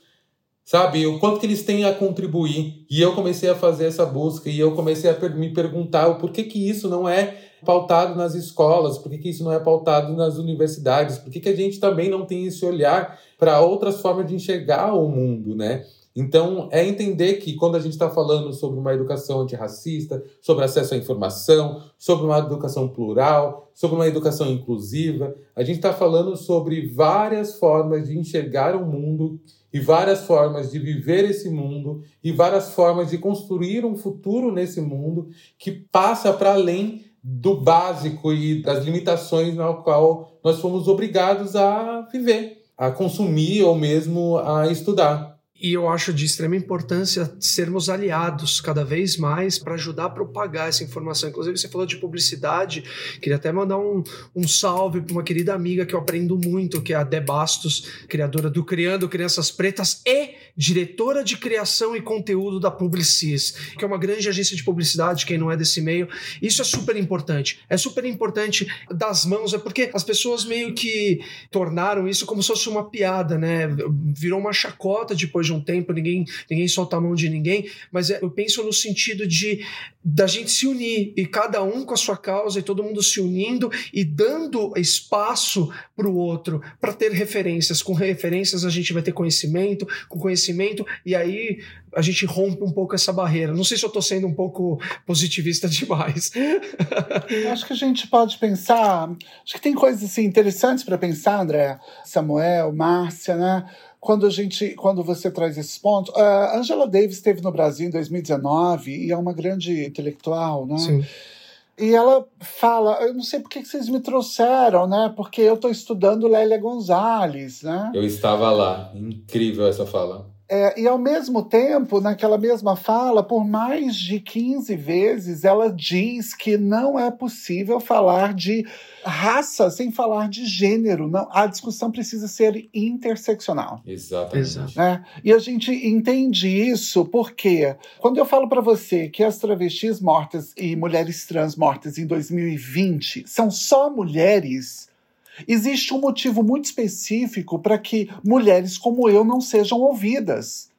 Sabe, o quanto que eles têm a contribuir. E eu comecei a fazer essa busca e eu comecei a me perguntar o porquê que isso não é pautado nas escolas, por que, que isso não é pautado nas universidades, por que, que a gente também não tem esse olhar para outras formas de enxergar o mundo, né? Então, é entender que quando a gente está falando sobre uma educação antirracista, sobre acesso à informação, sobre uma educação plural, sobre uma educação inclusiva, a gente está falando sobre várias formas de enxergar o mundo e várias formas de viver esse mundo e várias formas de construir um futuro nesse mundo que passa para além do básico e das limitações na qual nós fomos obrigados a viver, a consumir ou mesmo a estudar. E eu acho de extrema importância sermos aliados cada vez mais para ajudar a propagar essa informação. Inclusive, você falou de publicidade, queria até mandar um, um salve para uma querida amiga que eu aprendo muito, que é a Dé Bastos, criadora do Criando Crianças Pretas e diretora de criação e conteúdo da Publicis, que é uma grande agência de publicidade, quem não é desse meio. Isso é super importante. É super importante das mãos, é porque as pessoas meio que tornaram isso como se fosse uma piada, né? Virou uma chacota depois de um tempo, ninguém, ninguém solta a mão de ninguém, mas é, eu penso no sentido de da gente se unir e cada um com a sua causa e todo mundo se unindo e dando espaço para o outro para ter referências. Com referências a gente vai ter conhecimento, com conhecimento e aí a gente rompe um pouco essa barreira. Não sei se eu estou sendo um pouco positivista demais. acho que a gente pode pensar, acho que tem coisas assim interessantes para pensar, André, Samuel, Márcia, né? Quando a gente, quando você traz esse ponto, a Angela Davis esteve no Brasil em 2019 e é uma grande intelectual, né? Sim. E ela fala, eu não sei por que vocês me trouxeram, né? Porque eu estou estudando Lélia Gonzalez, né? Eu estava lá, incrível essa fala. É, e ao mesmo tempo, naquela mesma fala, por mais de 15 vezes, ela diz que não é possível falar de raça sem falar de gênero. Não, a discussão precisa ser interseccional. Exatamente. Né? E a gente entende isso porque, quando eu falo para você que as travestis mortas e mulheres trans mortas em 2020 são só mulheres Existe um motivo muito específico para que mulheres como eu não sejam ouvidas.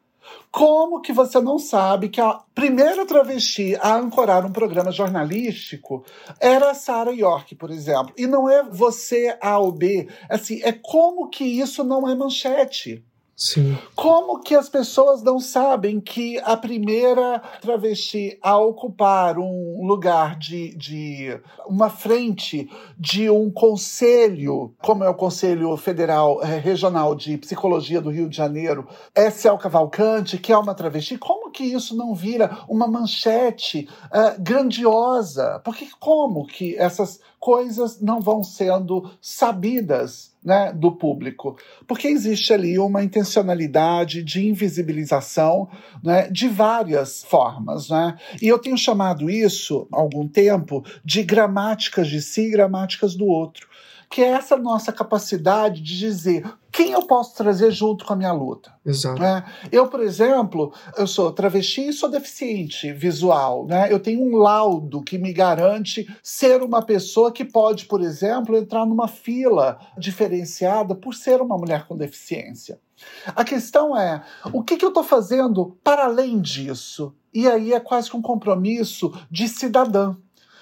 Como que você não sabe que a primeira travesti a ancorar um programa jornalístico era a Sarah York, por exemplo? E não é você A ou B. Assim, é como que isso não é manchete. Sim. Como que as pessoas não sabem que a primeira travesti a ocupar um lugar de, de uma frente de um conselho, como é o Conselho Federal eh, Regional de Psicologia do Rio de Janeiro, é Céu Cavalcante, que é uma travesti, como que isso não vira uma manchete uh, grandiosa? Porque como que essas coisas não vão sendo sabidas né, do público, porque existe ali uma intencionalidade de invisibilização né, de várias formas. Né? E eu tenho chamado isso, há algum tempo, de gramáticas de si e gramáticas do outro que é essa nossa capacidade de dizer quem eu posso trazer junto com a minha luta. Exato. Né? Eu, por exemplo, eu sou travesti e sou deficiente visual. Né? Eu tenho um laudo que me garante ser uma pessoa que pode, por exemplo, entrar numa fila diferenciada por ser uma mulher com deficiência. A questão é, o que, que eu estou fazendo para além disso? E aí é quase que um compromisso de cidadã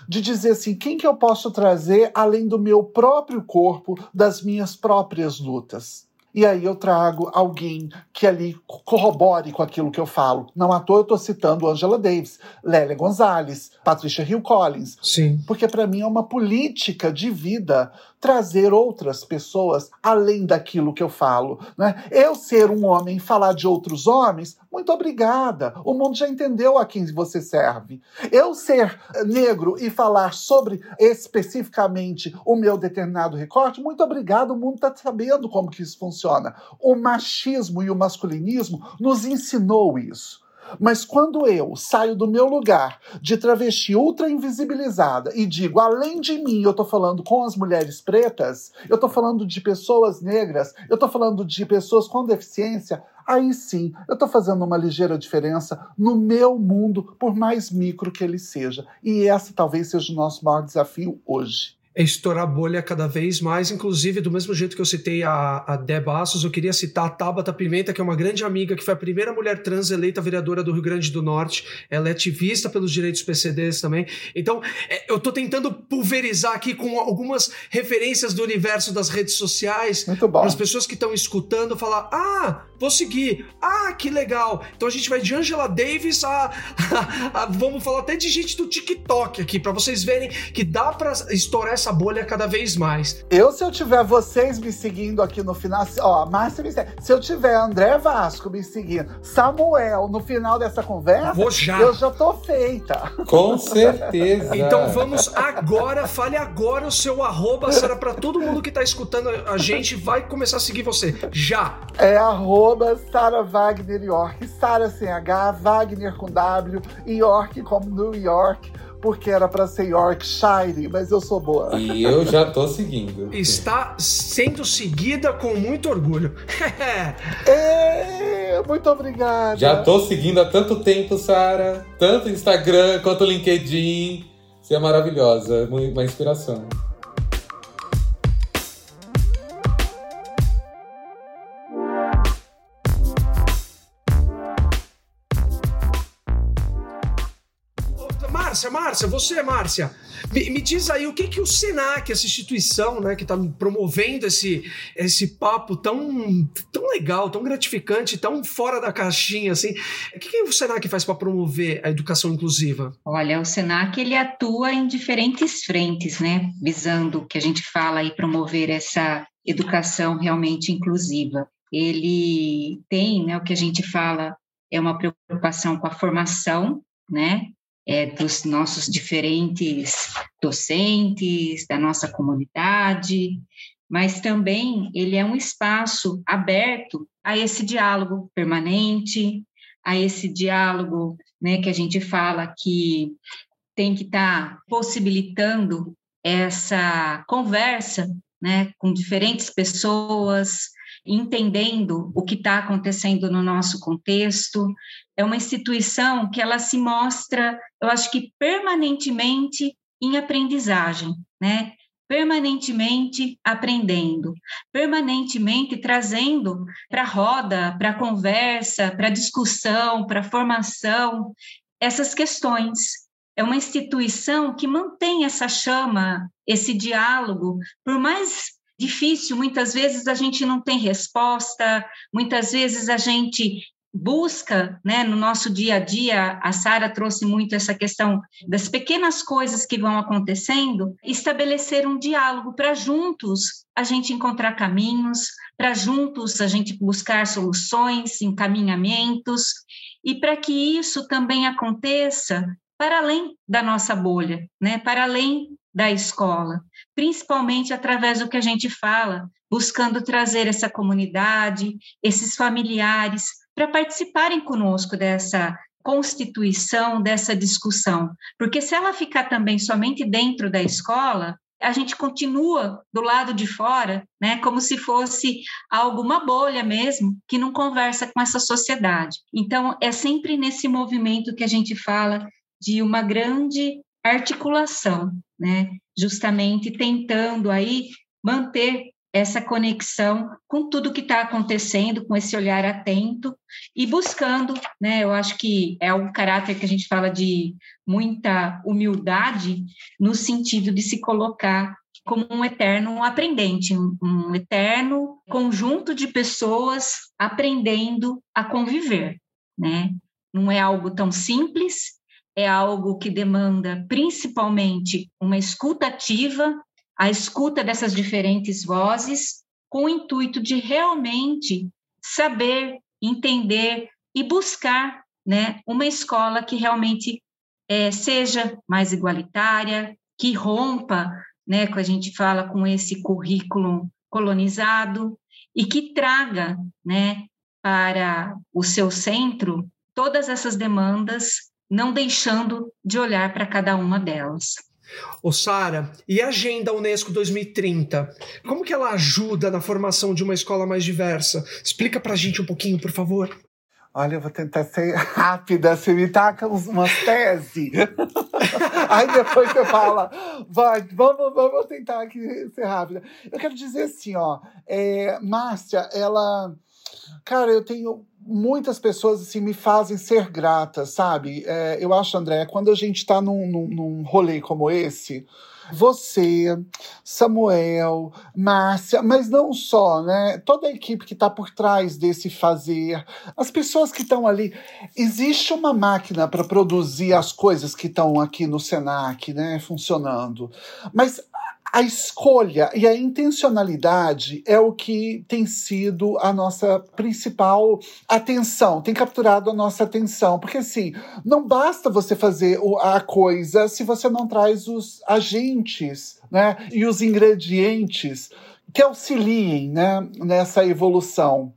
de dizer assim, quem que eu posso trazer além do meu próprio corpo, das minhas próprias lutas? E aí eu trago alguém que ali corrobore com aquilo que eu falo. Não à toa eu estou citando Angela Davis, Lélia Gonzalez, Patricia Hill Collins. Sim. Porque para mim é uma política de vida trazer outras pessoas além daquilo que eu falo. Né? Eu ser um homem e falar de outros homens, muito obrigada. O mundo já entendeu a quem você serve. Eu ser negro e falar sobre especificamente o meu determinado recorte, muito obrigado. O mundo está sabendo como que isso funciona. O machismo e o masculinismo nos ensinou isso. Mas quando eu saio do meu lugar de travesti ultra invisibilizada e digo, além de mim, eu tô falando com as mulheres pretas, eu tô falando de pessoas negras, eu tô falando de pessoas com deficiência, aí sim eu estou fazendo uma ligeira diferença no meu mundo, por mais micro que ele seja. E esse talvez seja o nosso maior desafio hoje é estourar bolha cada vez mais. Inclusive, do mesmo jeito que eu citei a, a Deb Assos, eu queria citar a Tabata Pimenta, que é uma grande amiga, que foi a primeira mulher trans eleita vereadora do Rio Grande do Norte. Ela é ativista pelos direitos PCDs também. Então, é, eu tô tentando pulverizar aqui com algumas referências do universo das redes sociais. Para as pessoas que estão escutando falar: ah, vou seguir. Ah, que legal. Então a gente vai de Angela Davis a, a, a vamos falar até de gente do TikTok aqui, para vocês verem que dá para estourar essa essa bolha cada vez mais. Eu, se eu tiver vocês me seguindo aqui no final, ó, Márcia me segue. Se eu tiver André Vasco me seguindo, Samuel no final dessa conversa, Vou já. eu já tô feita. Com certeza. então vamos agora, fale agora o seu arroba, será para todo mundo que tá escutando a gente, vai começar a seguir você. Já. É arroba Sara Wagner York, Sara sem H, Wagner com W, York como New York porque era para ser Yorkshire, mas eu sou boa. E eu já tô seguindo. Está sendo seguida com muito orgulho. é, muito obrigada. Já tô seguindo há tanto tempo, Sara. Tanto Instagram quanto LinkedIn. Você é maravilhosa, uma inspiração. Márcia, você, Márcia, me, me, diz aí o que que o Senac, essa instituição, né, que está promovendo esse, esse papo tão, tão legal, tão gratificante, tão fora da caixinha, assim, o que, que o Senac faz para promover a educação inclusiva? Olha, o Senac ele atua em diferentes frentes, né, visando que a gente fala aí promover essa educação realmente inclusiva. Ele tem, né, o que a gente fala é uma preocupação com a formação, né, é, dos nossos diferentes docentes, da nossa comunidade, mas também ele é um espaço aberto a esse diálogo permanente, a esse diálogo né, que a gente fala que tem que estar tá possibilitando essa conversa né, com diferentes pessoas, entendendo o que está acontecendo no nosso contexto. É uma instituição que ela se mostra, eu acho que permanentemente em aprendizagem, né? Permanentemente aprendendo, permanentemente trazendo para roda, para conversa, para discussão, para formação, essas questões. É uma instituição que mantém essa chama, esse diálogo, por mais difícil, muitas vezes a gente não tem resposta, muitas vezes a gente busca, né, no nosso dia a dia, a Sara trouxe muito essa questão das pequenas coisas que vão acontecendo, estabelecer um diálogo para juntos a gente encontrar caminhos, para juntos a gente buscar soluções, encaminhamentos, e para que isso também aconteça para além da nossa bolha, né, para além da escola, principalmente através do que a gente fala, buscando trazer essa comunidade, esses familiares, para participarem conosco dessa constituição, dessa discussão. Porque se ela ficar também somente dentro da escola, a gente continua do lado de fora, né, como se fosse alguma bolha mesmo, que não conversa com essa sociedade. Então, é sempre nesse movimento que a gente fala de uma grande articulação, né? Justamente tentando aí manter essa conexão com tudo que está acontecendo, com esse olhar atento e buscando, né? Eu acho que é um caráter que a gente fala de muita humildade no sentido de se colocar como um eterno aprendente, um, eterno conjunto de pessoas aprendendo a conviver, né? Não é algo tão simples, é algo que demanda principalmente uma escuta ativa, a escuta dessas diferentes vozes, com o intuito de realmente saber, entender e buscar né, uma escola que realmente é, seja mais igualitária, que rompa, né, a gente fala com esse currículo colonizado e que traga né, para o seu centro todas essas demandas, não deixando de olhar para cada uma delas. Ô Sara, e a Agenda Unesco 2030? Como que ela ajuda na formação de uma escola mais diversa? Explica pra gente um pouquinho, por favor. Olha, eu vou tentar ser rápida, você me taca umas tese. Aí depois você fala, vai, vamos, vamos tentar aqui ser rápida. Eu quero dizer assim, ó, é, Márcia, ela. Cara, eu tenho muitas pessoas assim me fazem ser grata, sabe? É, eu acho, André, quando a gente está num, num, num rolê como esse, você, Samuel, Márcia, mas não só, né? Toda a equipe que está por trás desse fazer, as pessoas que estão ali. Existe uma máquina para produzir as coisas que estão aqui no Senac, né? Funcionando. Mas a escolha e a intencionalidade é o que tem sido a nossa principal atenção, tem capturado a nossa atenção. Porque, assim, não basta você fazer a coisa se você não traz os agentes né, e os ingredientes que auxiliem né, nessa evolução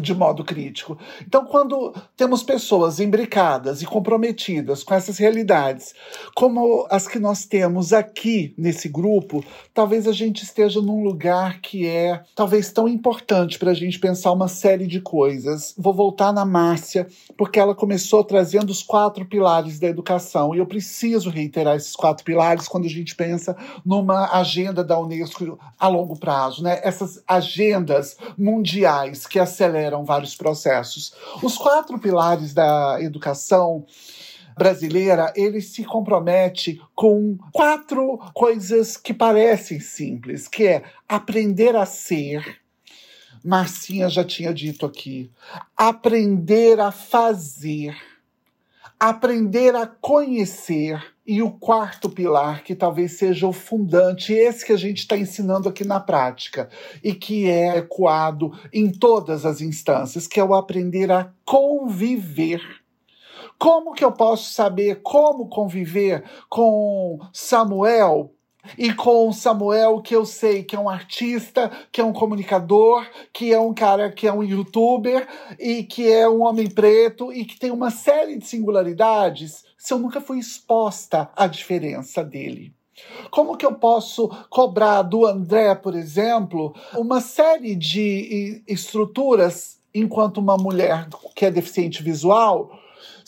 de modo crítico. Então, quando temos pessoas imbricadas e comprometidas com essas realidades, como as que nós temos aqui nesse grupo, talvez a gente esteja num lugar que é talvez tão importante para a gente pensar uma série de coisas. Vou voltar na Márcia, porque ela começou trazendo os quatro pilares da educação, e eu preciso reiterar esses quatro pilares quando a gente pensa numa agenda da Unesco a longo prazo, né? Essas agendas mundiais que aceleram aceleram vários processos. Os quatro pilares da educação brasileira, ele se compromete com quatro coisas que parecem simples, que é aprender a ser, Marcinha já tinha dito aqui, aprender a fazer, aprender a conhecer e o quarto pilar, que talvez seja o fundante, esse que a gente está ensinando aqui na prática, e que é ecoado em todas as instâncias, que é o aprender a conviver. Como que eu posso saber como conviver com Samuel, e com Samuel, que eu sei que é um artista, que é um comunicador, que é um cara que é um youtuber e que é um homem preto e que tem uma série de singularidades, se eu nunca fui exposta à diferença dele. Como que eu posso cobrar do André, por exemplo, uma série de estruturas enquanto uma mulher que é deficiente visual?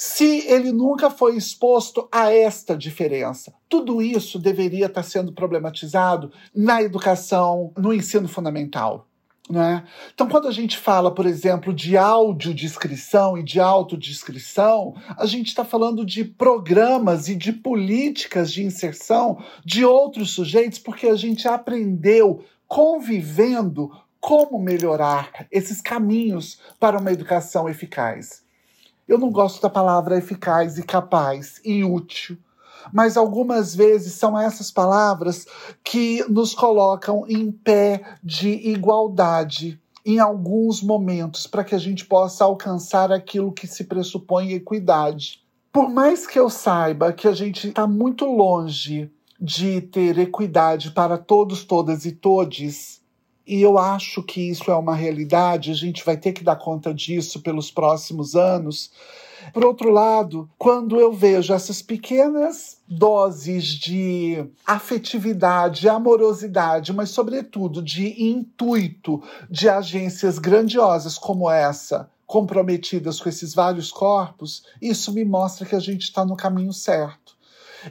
Se ele nunca foi exposto a esta diferença. Tudo isso deveria estar sendo problematizado na educação, no ensino fundamental. Né? Então, quando a gente fala, por exemplo, de audiodescrição e de autodescrição, a gente está falando de programas e de políticas de inserção de outros sujeitos, porque a gente aprendeu convivendo como melhorar esses caminhos para uma educação eficaz. Eu não gosto da palavra eficaz e capaz e útil, mas algumas vezes são essas palavras que nos colocam em pé de igualdade em alguns momentos para que a gente possa alcançar aquilo que se pressupõe equidade. Por mais que eu saiba que a gente está muito longe de ter equidade para todos, todas e todes, e eu acho que isso é uma realidade, a gente vai ter que dar conta disso pelos próximos anos. Por outro lado, quando eu vejo essas pequenas doses de afetividade, amorosidade, mas sobretudo de intuito de agências grandiosas como essa, comprometidas com esses vários corpos, isso me mostra que a gente está no caminho certo.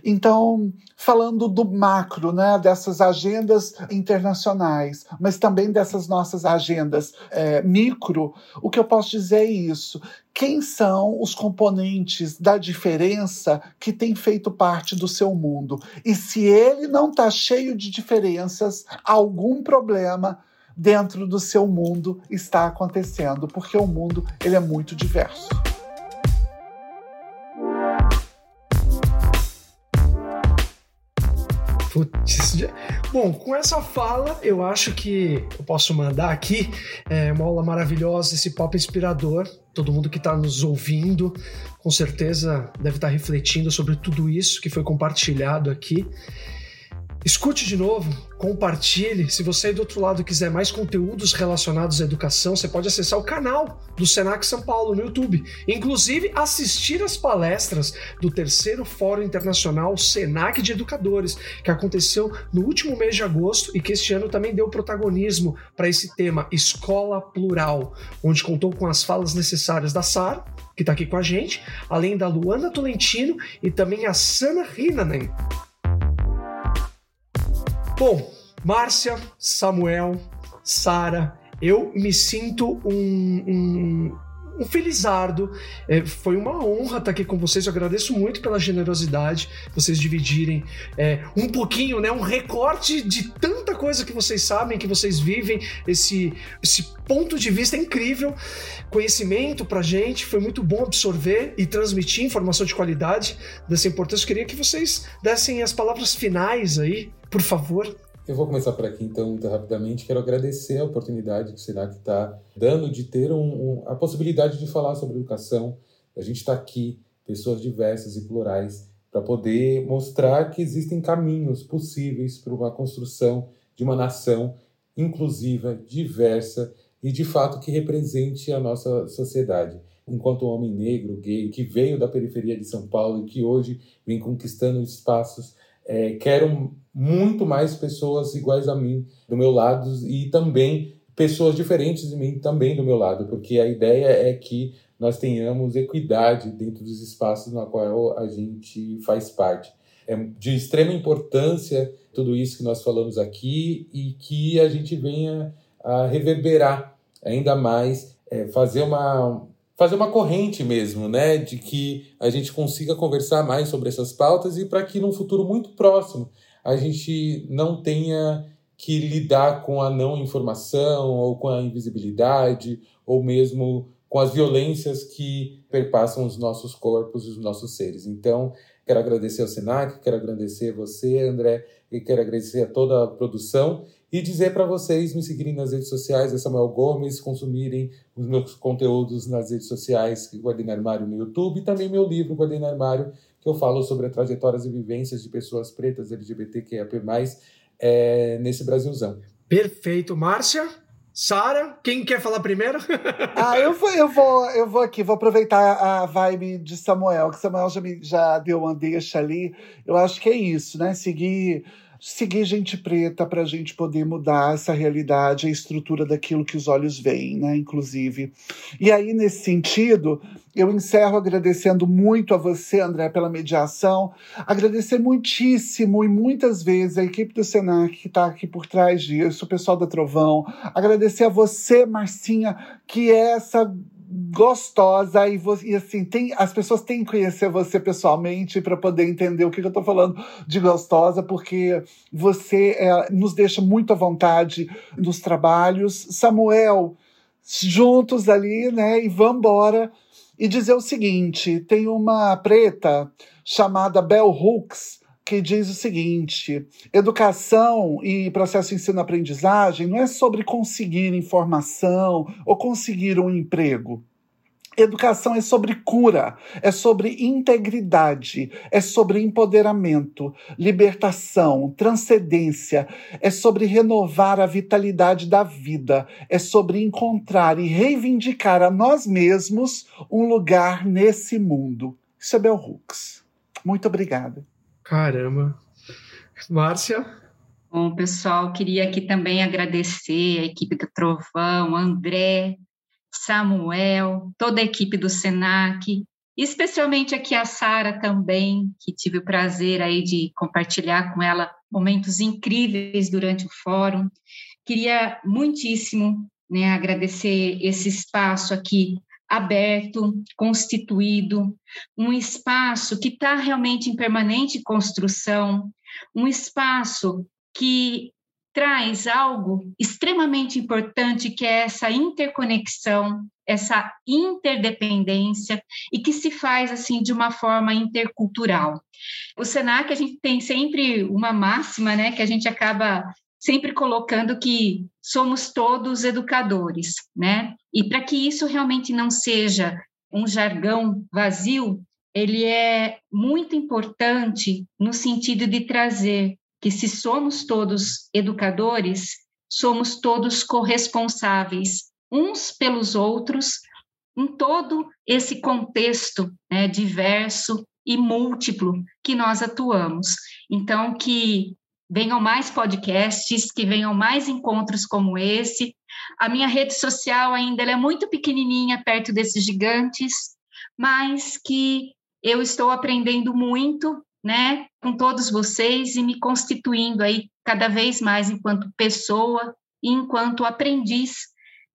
Então, falando do macro, né, dessas agendas internacionais, mas também dessas nossas agendas é, micro, o que eu posso dizer é isso. Quem são os componentes da diferença que têm feito parte do seu mundo? E se ele não está cheio de diferenças, algum problema dentro do seu mundo está acontecendo, porque o mundo ele é muito diverso. Putz, bom, com essa fala, eu acho que eu posso mandar aqui é, uma aula maravilhosa, esse pop inspirador. Todo mundo que está nos ouvindo, com certeza deve estar tá refletindo sobre tudo isso que foi compartilhado aqui. Escute de novo, compartilhe. Se você aí do outro lado quiser mais conteúdos relacionados à educação, você pode acessar o canal do Senac São Paulo no YouTube. Inclusive, assistir as palestras do terceiro Fórum Internacional Senac de Educadores, que aconteceu no último mês de agosto e que este ano também deu protagonismo para esse tema Escola Plural, onde contou com as falas necessárias da Sara, que está aqui com a gente, além da Luana Tolentino e também a Sana Rinanen. Bom, Márcia, Samuel, Sara, eu me sinto um, um, um felizardo. É, foi uma honra estar aqui com vocês. Eu agradeço muito pela generosidade, vocês dividirem é, um pouquinho, né, um recorte de tanta coisa que vocês sabem, que vocês vivem, esse, esse ponto de vista incrível, conhecimento pra gente. Foi muito bom absorver e transmitir informação de qualidade dessa importância. Eu queria que vocês dessem as palavras finais aí por favor. Eu vou começar por aqui, então, muito rapidamente. Quero agradecer a oportunidade que o Senac está dando de ter um, um, a possibilidade de falar sobre educação. A gente está aqui, pessoas diversas e plurais, para poder mostrar que existem caminhos possíveis para uma construção de uma nação inclusiva, diversa e, de fato, que represente a nossa sociedade. Enquanto homem negro, gay, que veio da periferia de São Paulo e que hoje vem conquistando espaços é, quero muito mais pessoas iguais a mim do meu lado e também pessoas diferentes de mim também do meu lado, porque a ideia é que nós tenhamos equidade dentro dos espaços no qual a gente faz parte. É de extrema importância tudo isso que nós falamos aqui e que a gente venha a reverberar ainda mais, é, fazer uma fazer uma corrente mesmo, né, de que a gente consiga conversar mais sobre essas pautas e para que num futuro muito próximo a gente não tenha que lidar com a não informação ou com a invisibilidade ou mesmo com as violências que perpassam os nossos corpos e os nossos seres. Então, quero agradecer ao Senac, quero agradecer você, André, e quero agradecer a toda a produção e dizer para vocês me seguirem nas redes sociais, é Samuel Gomes, consumirem os meus conteúdos nas redes sociais, Guardei no Armário no YouTube, e também meu livro Guardei no Armário, que eu falo sobre as trajetórias e vivências de pessoas pretas LGBTQIA+, é, nesse Brasilzão. Perfeito. Márcia? Sara, quem quer falar primeiro? ah, eu vou, eu vou, eu vou aqui, vou aproveitar a vibe de Samuel, que Samuel já, me, já deu uma deixa ali. Eu acho que é isso, né? Seguir seguir gente preta para a gente poder mudar essa realidade, a estrutura daquilo que os olhos veem, né? Inclusive. E aí, nesse sentido, eu encerro agradecendo muito a você, André, pela mediação. Agradecer muitíssimo e muitas vezes a equipe do Senac que está aqui por trás disso, o pessoal da Trovão. Agradecer a você, Marcinha, que é essa gostosa e, e, assim tem as pessoas têm que conhecer você pessoalmente para poder entender o que, que eu estou falando de gostosa porque você é, nos deixa muito à vontade nos trabalhos. Samuel juntos ali né e vamos embora e dizer o seguinte tem uma preta chamada Bell Hooks que diz o seguinte: educação e processo ensino-aprendizagem não é sobre conseguir informação ou conseguir um emprego. Educação é sobre cura, é sobre integridade, é sobre empoderamento, libertação, transcendência, é sobre renovar a vitalidade da vida, é sobre encontrar e reivindicar a nós mesmos um lugar nesse mundo. Isso é Bell Hooks. Muito obrigada. Caramba. Márcia? Bom, pessoal, queria aqui também agradecer a equipe do Trovão, André, Samuel, toda a equipe do Senac, especialmente aqui a Sara também, que tive o prazer aí de compartilhar com ela momentos incríveis durante o fórum. Queria muitíssimo né, agradecer esse espaço aqui aberto, constituído, um espaço que está realmente em permanente construção, um espaço que traz algo extremamente importante que é essa interconexão, essa interdependência e que se faz assim de uma forma intercultural. O Senac a gente tem sempre uma máxima, né, que a gente acaba sempre colocando que somos todos educadores, né? E para que isso realmente não seja um jargão vazio, ele é muito importante no sentido de trazer que se somos todos educadores, somos todos corresponsáveis uns pelos outros em todo esse contexto né, diverso e múltiplo que nós atuamos. Então, que venham mais podcasts, que venham mais encontros como esse. A minha rede social ainda é muito pequenininha perto desses gigantes, mas que eu estou aprendendo muito, né, com todos vocês e me constituindo aí cada vez mais enquanto pessoa e enquanto aprendiz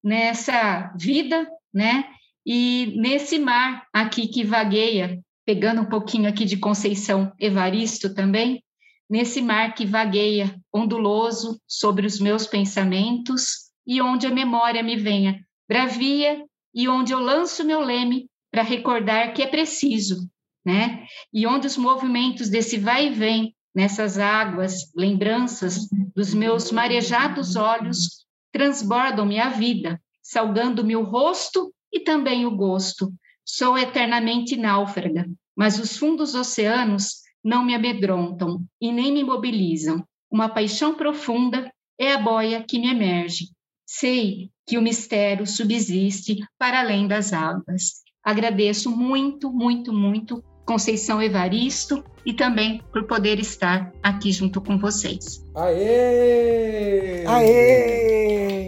nessa vida, né, e nesse mar aqui que vagueia, pegando um pouquinho aqui de Conceição Evaristo também, nesse mar que vagueia onduloso sobre os meus pensamentos e onde a memória me venha bravia e onde eu lanço meu leme para recordar que é preciso, né? E onde os movimentos desse vai e vem nessas águas, lembranças dos meus marejados olhos transbordam-me a vida, salgando-me o rosto e também o gosto. Sou eternamente náufraga, mas os fundos oceanos não me amedrontam e nem me mobilizam. Uma paixão profunda é a boia que me emerge. Sei que o mistério subsiste para além das águas. Agradeço muito, muito, muito Conceição Evaristo e também por poder estar aqui junto com vocês. Aê! Aê!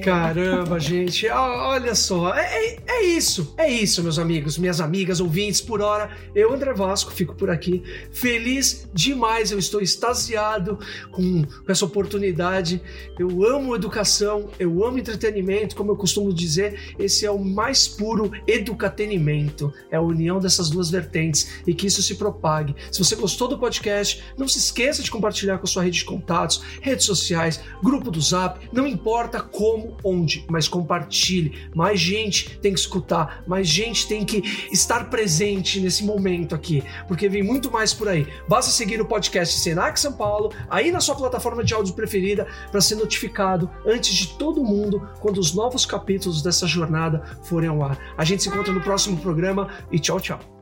Caramba, gente, olha só, é, é, é, isso, é isso, meus amigos, minhas amigas, ouvintes, por hora, eu, André Vasco, fico por aqui, feliz demais, eu estou extasiado com, com essa oportunidade, eu amo educação, eu amo entretenimento, como eu costumo dizer, esse é o mais puro educatenimento, é a união dessas duas vertentes e que isso se propague. Se você gostou do podcast, não se esqueça de compartilhar com a sua rede de contatos, redes sociais, grupo do Zap, não importa como, onde, mas compartilhe. Mais gente tem que escutar, mais gente tem que estar presente nesse momento aqui, porque vem muito mais por aí. Basta seguir o podcast Senac São Paulo aí na sua plataforma de áudio preferida para ser notificado antes de todo mundo quando os novos capítulos dessa jornada forem ao ar. A gente se encontra no próximo programa e tchau, tchau.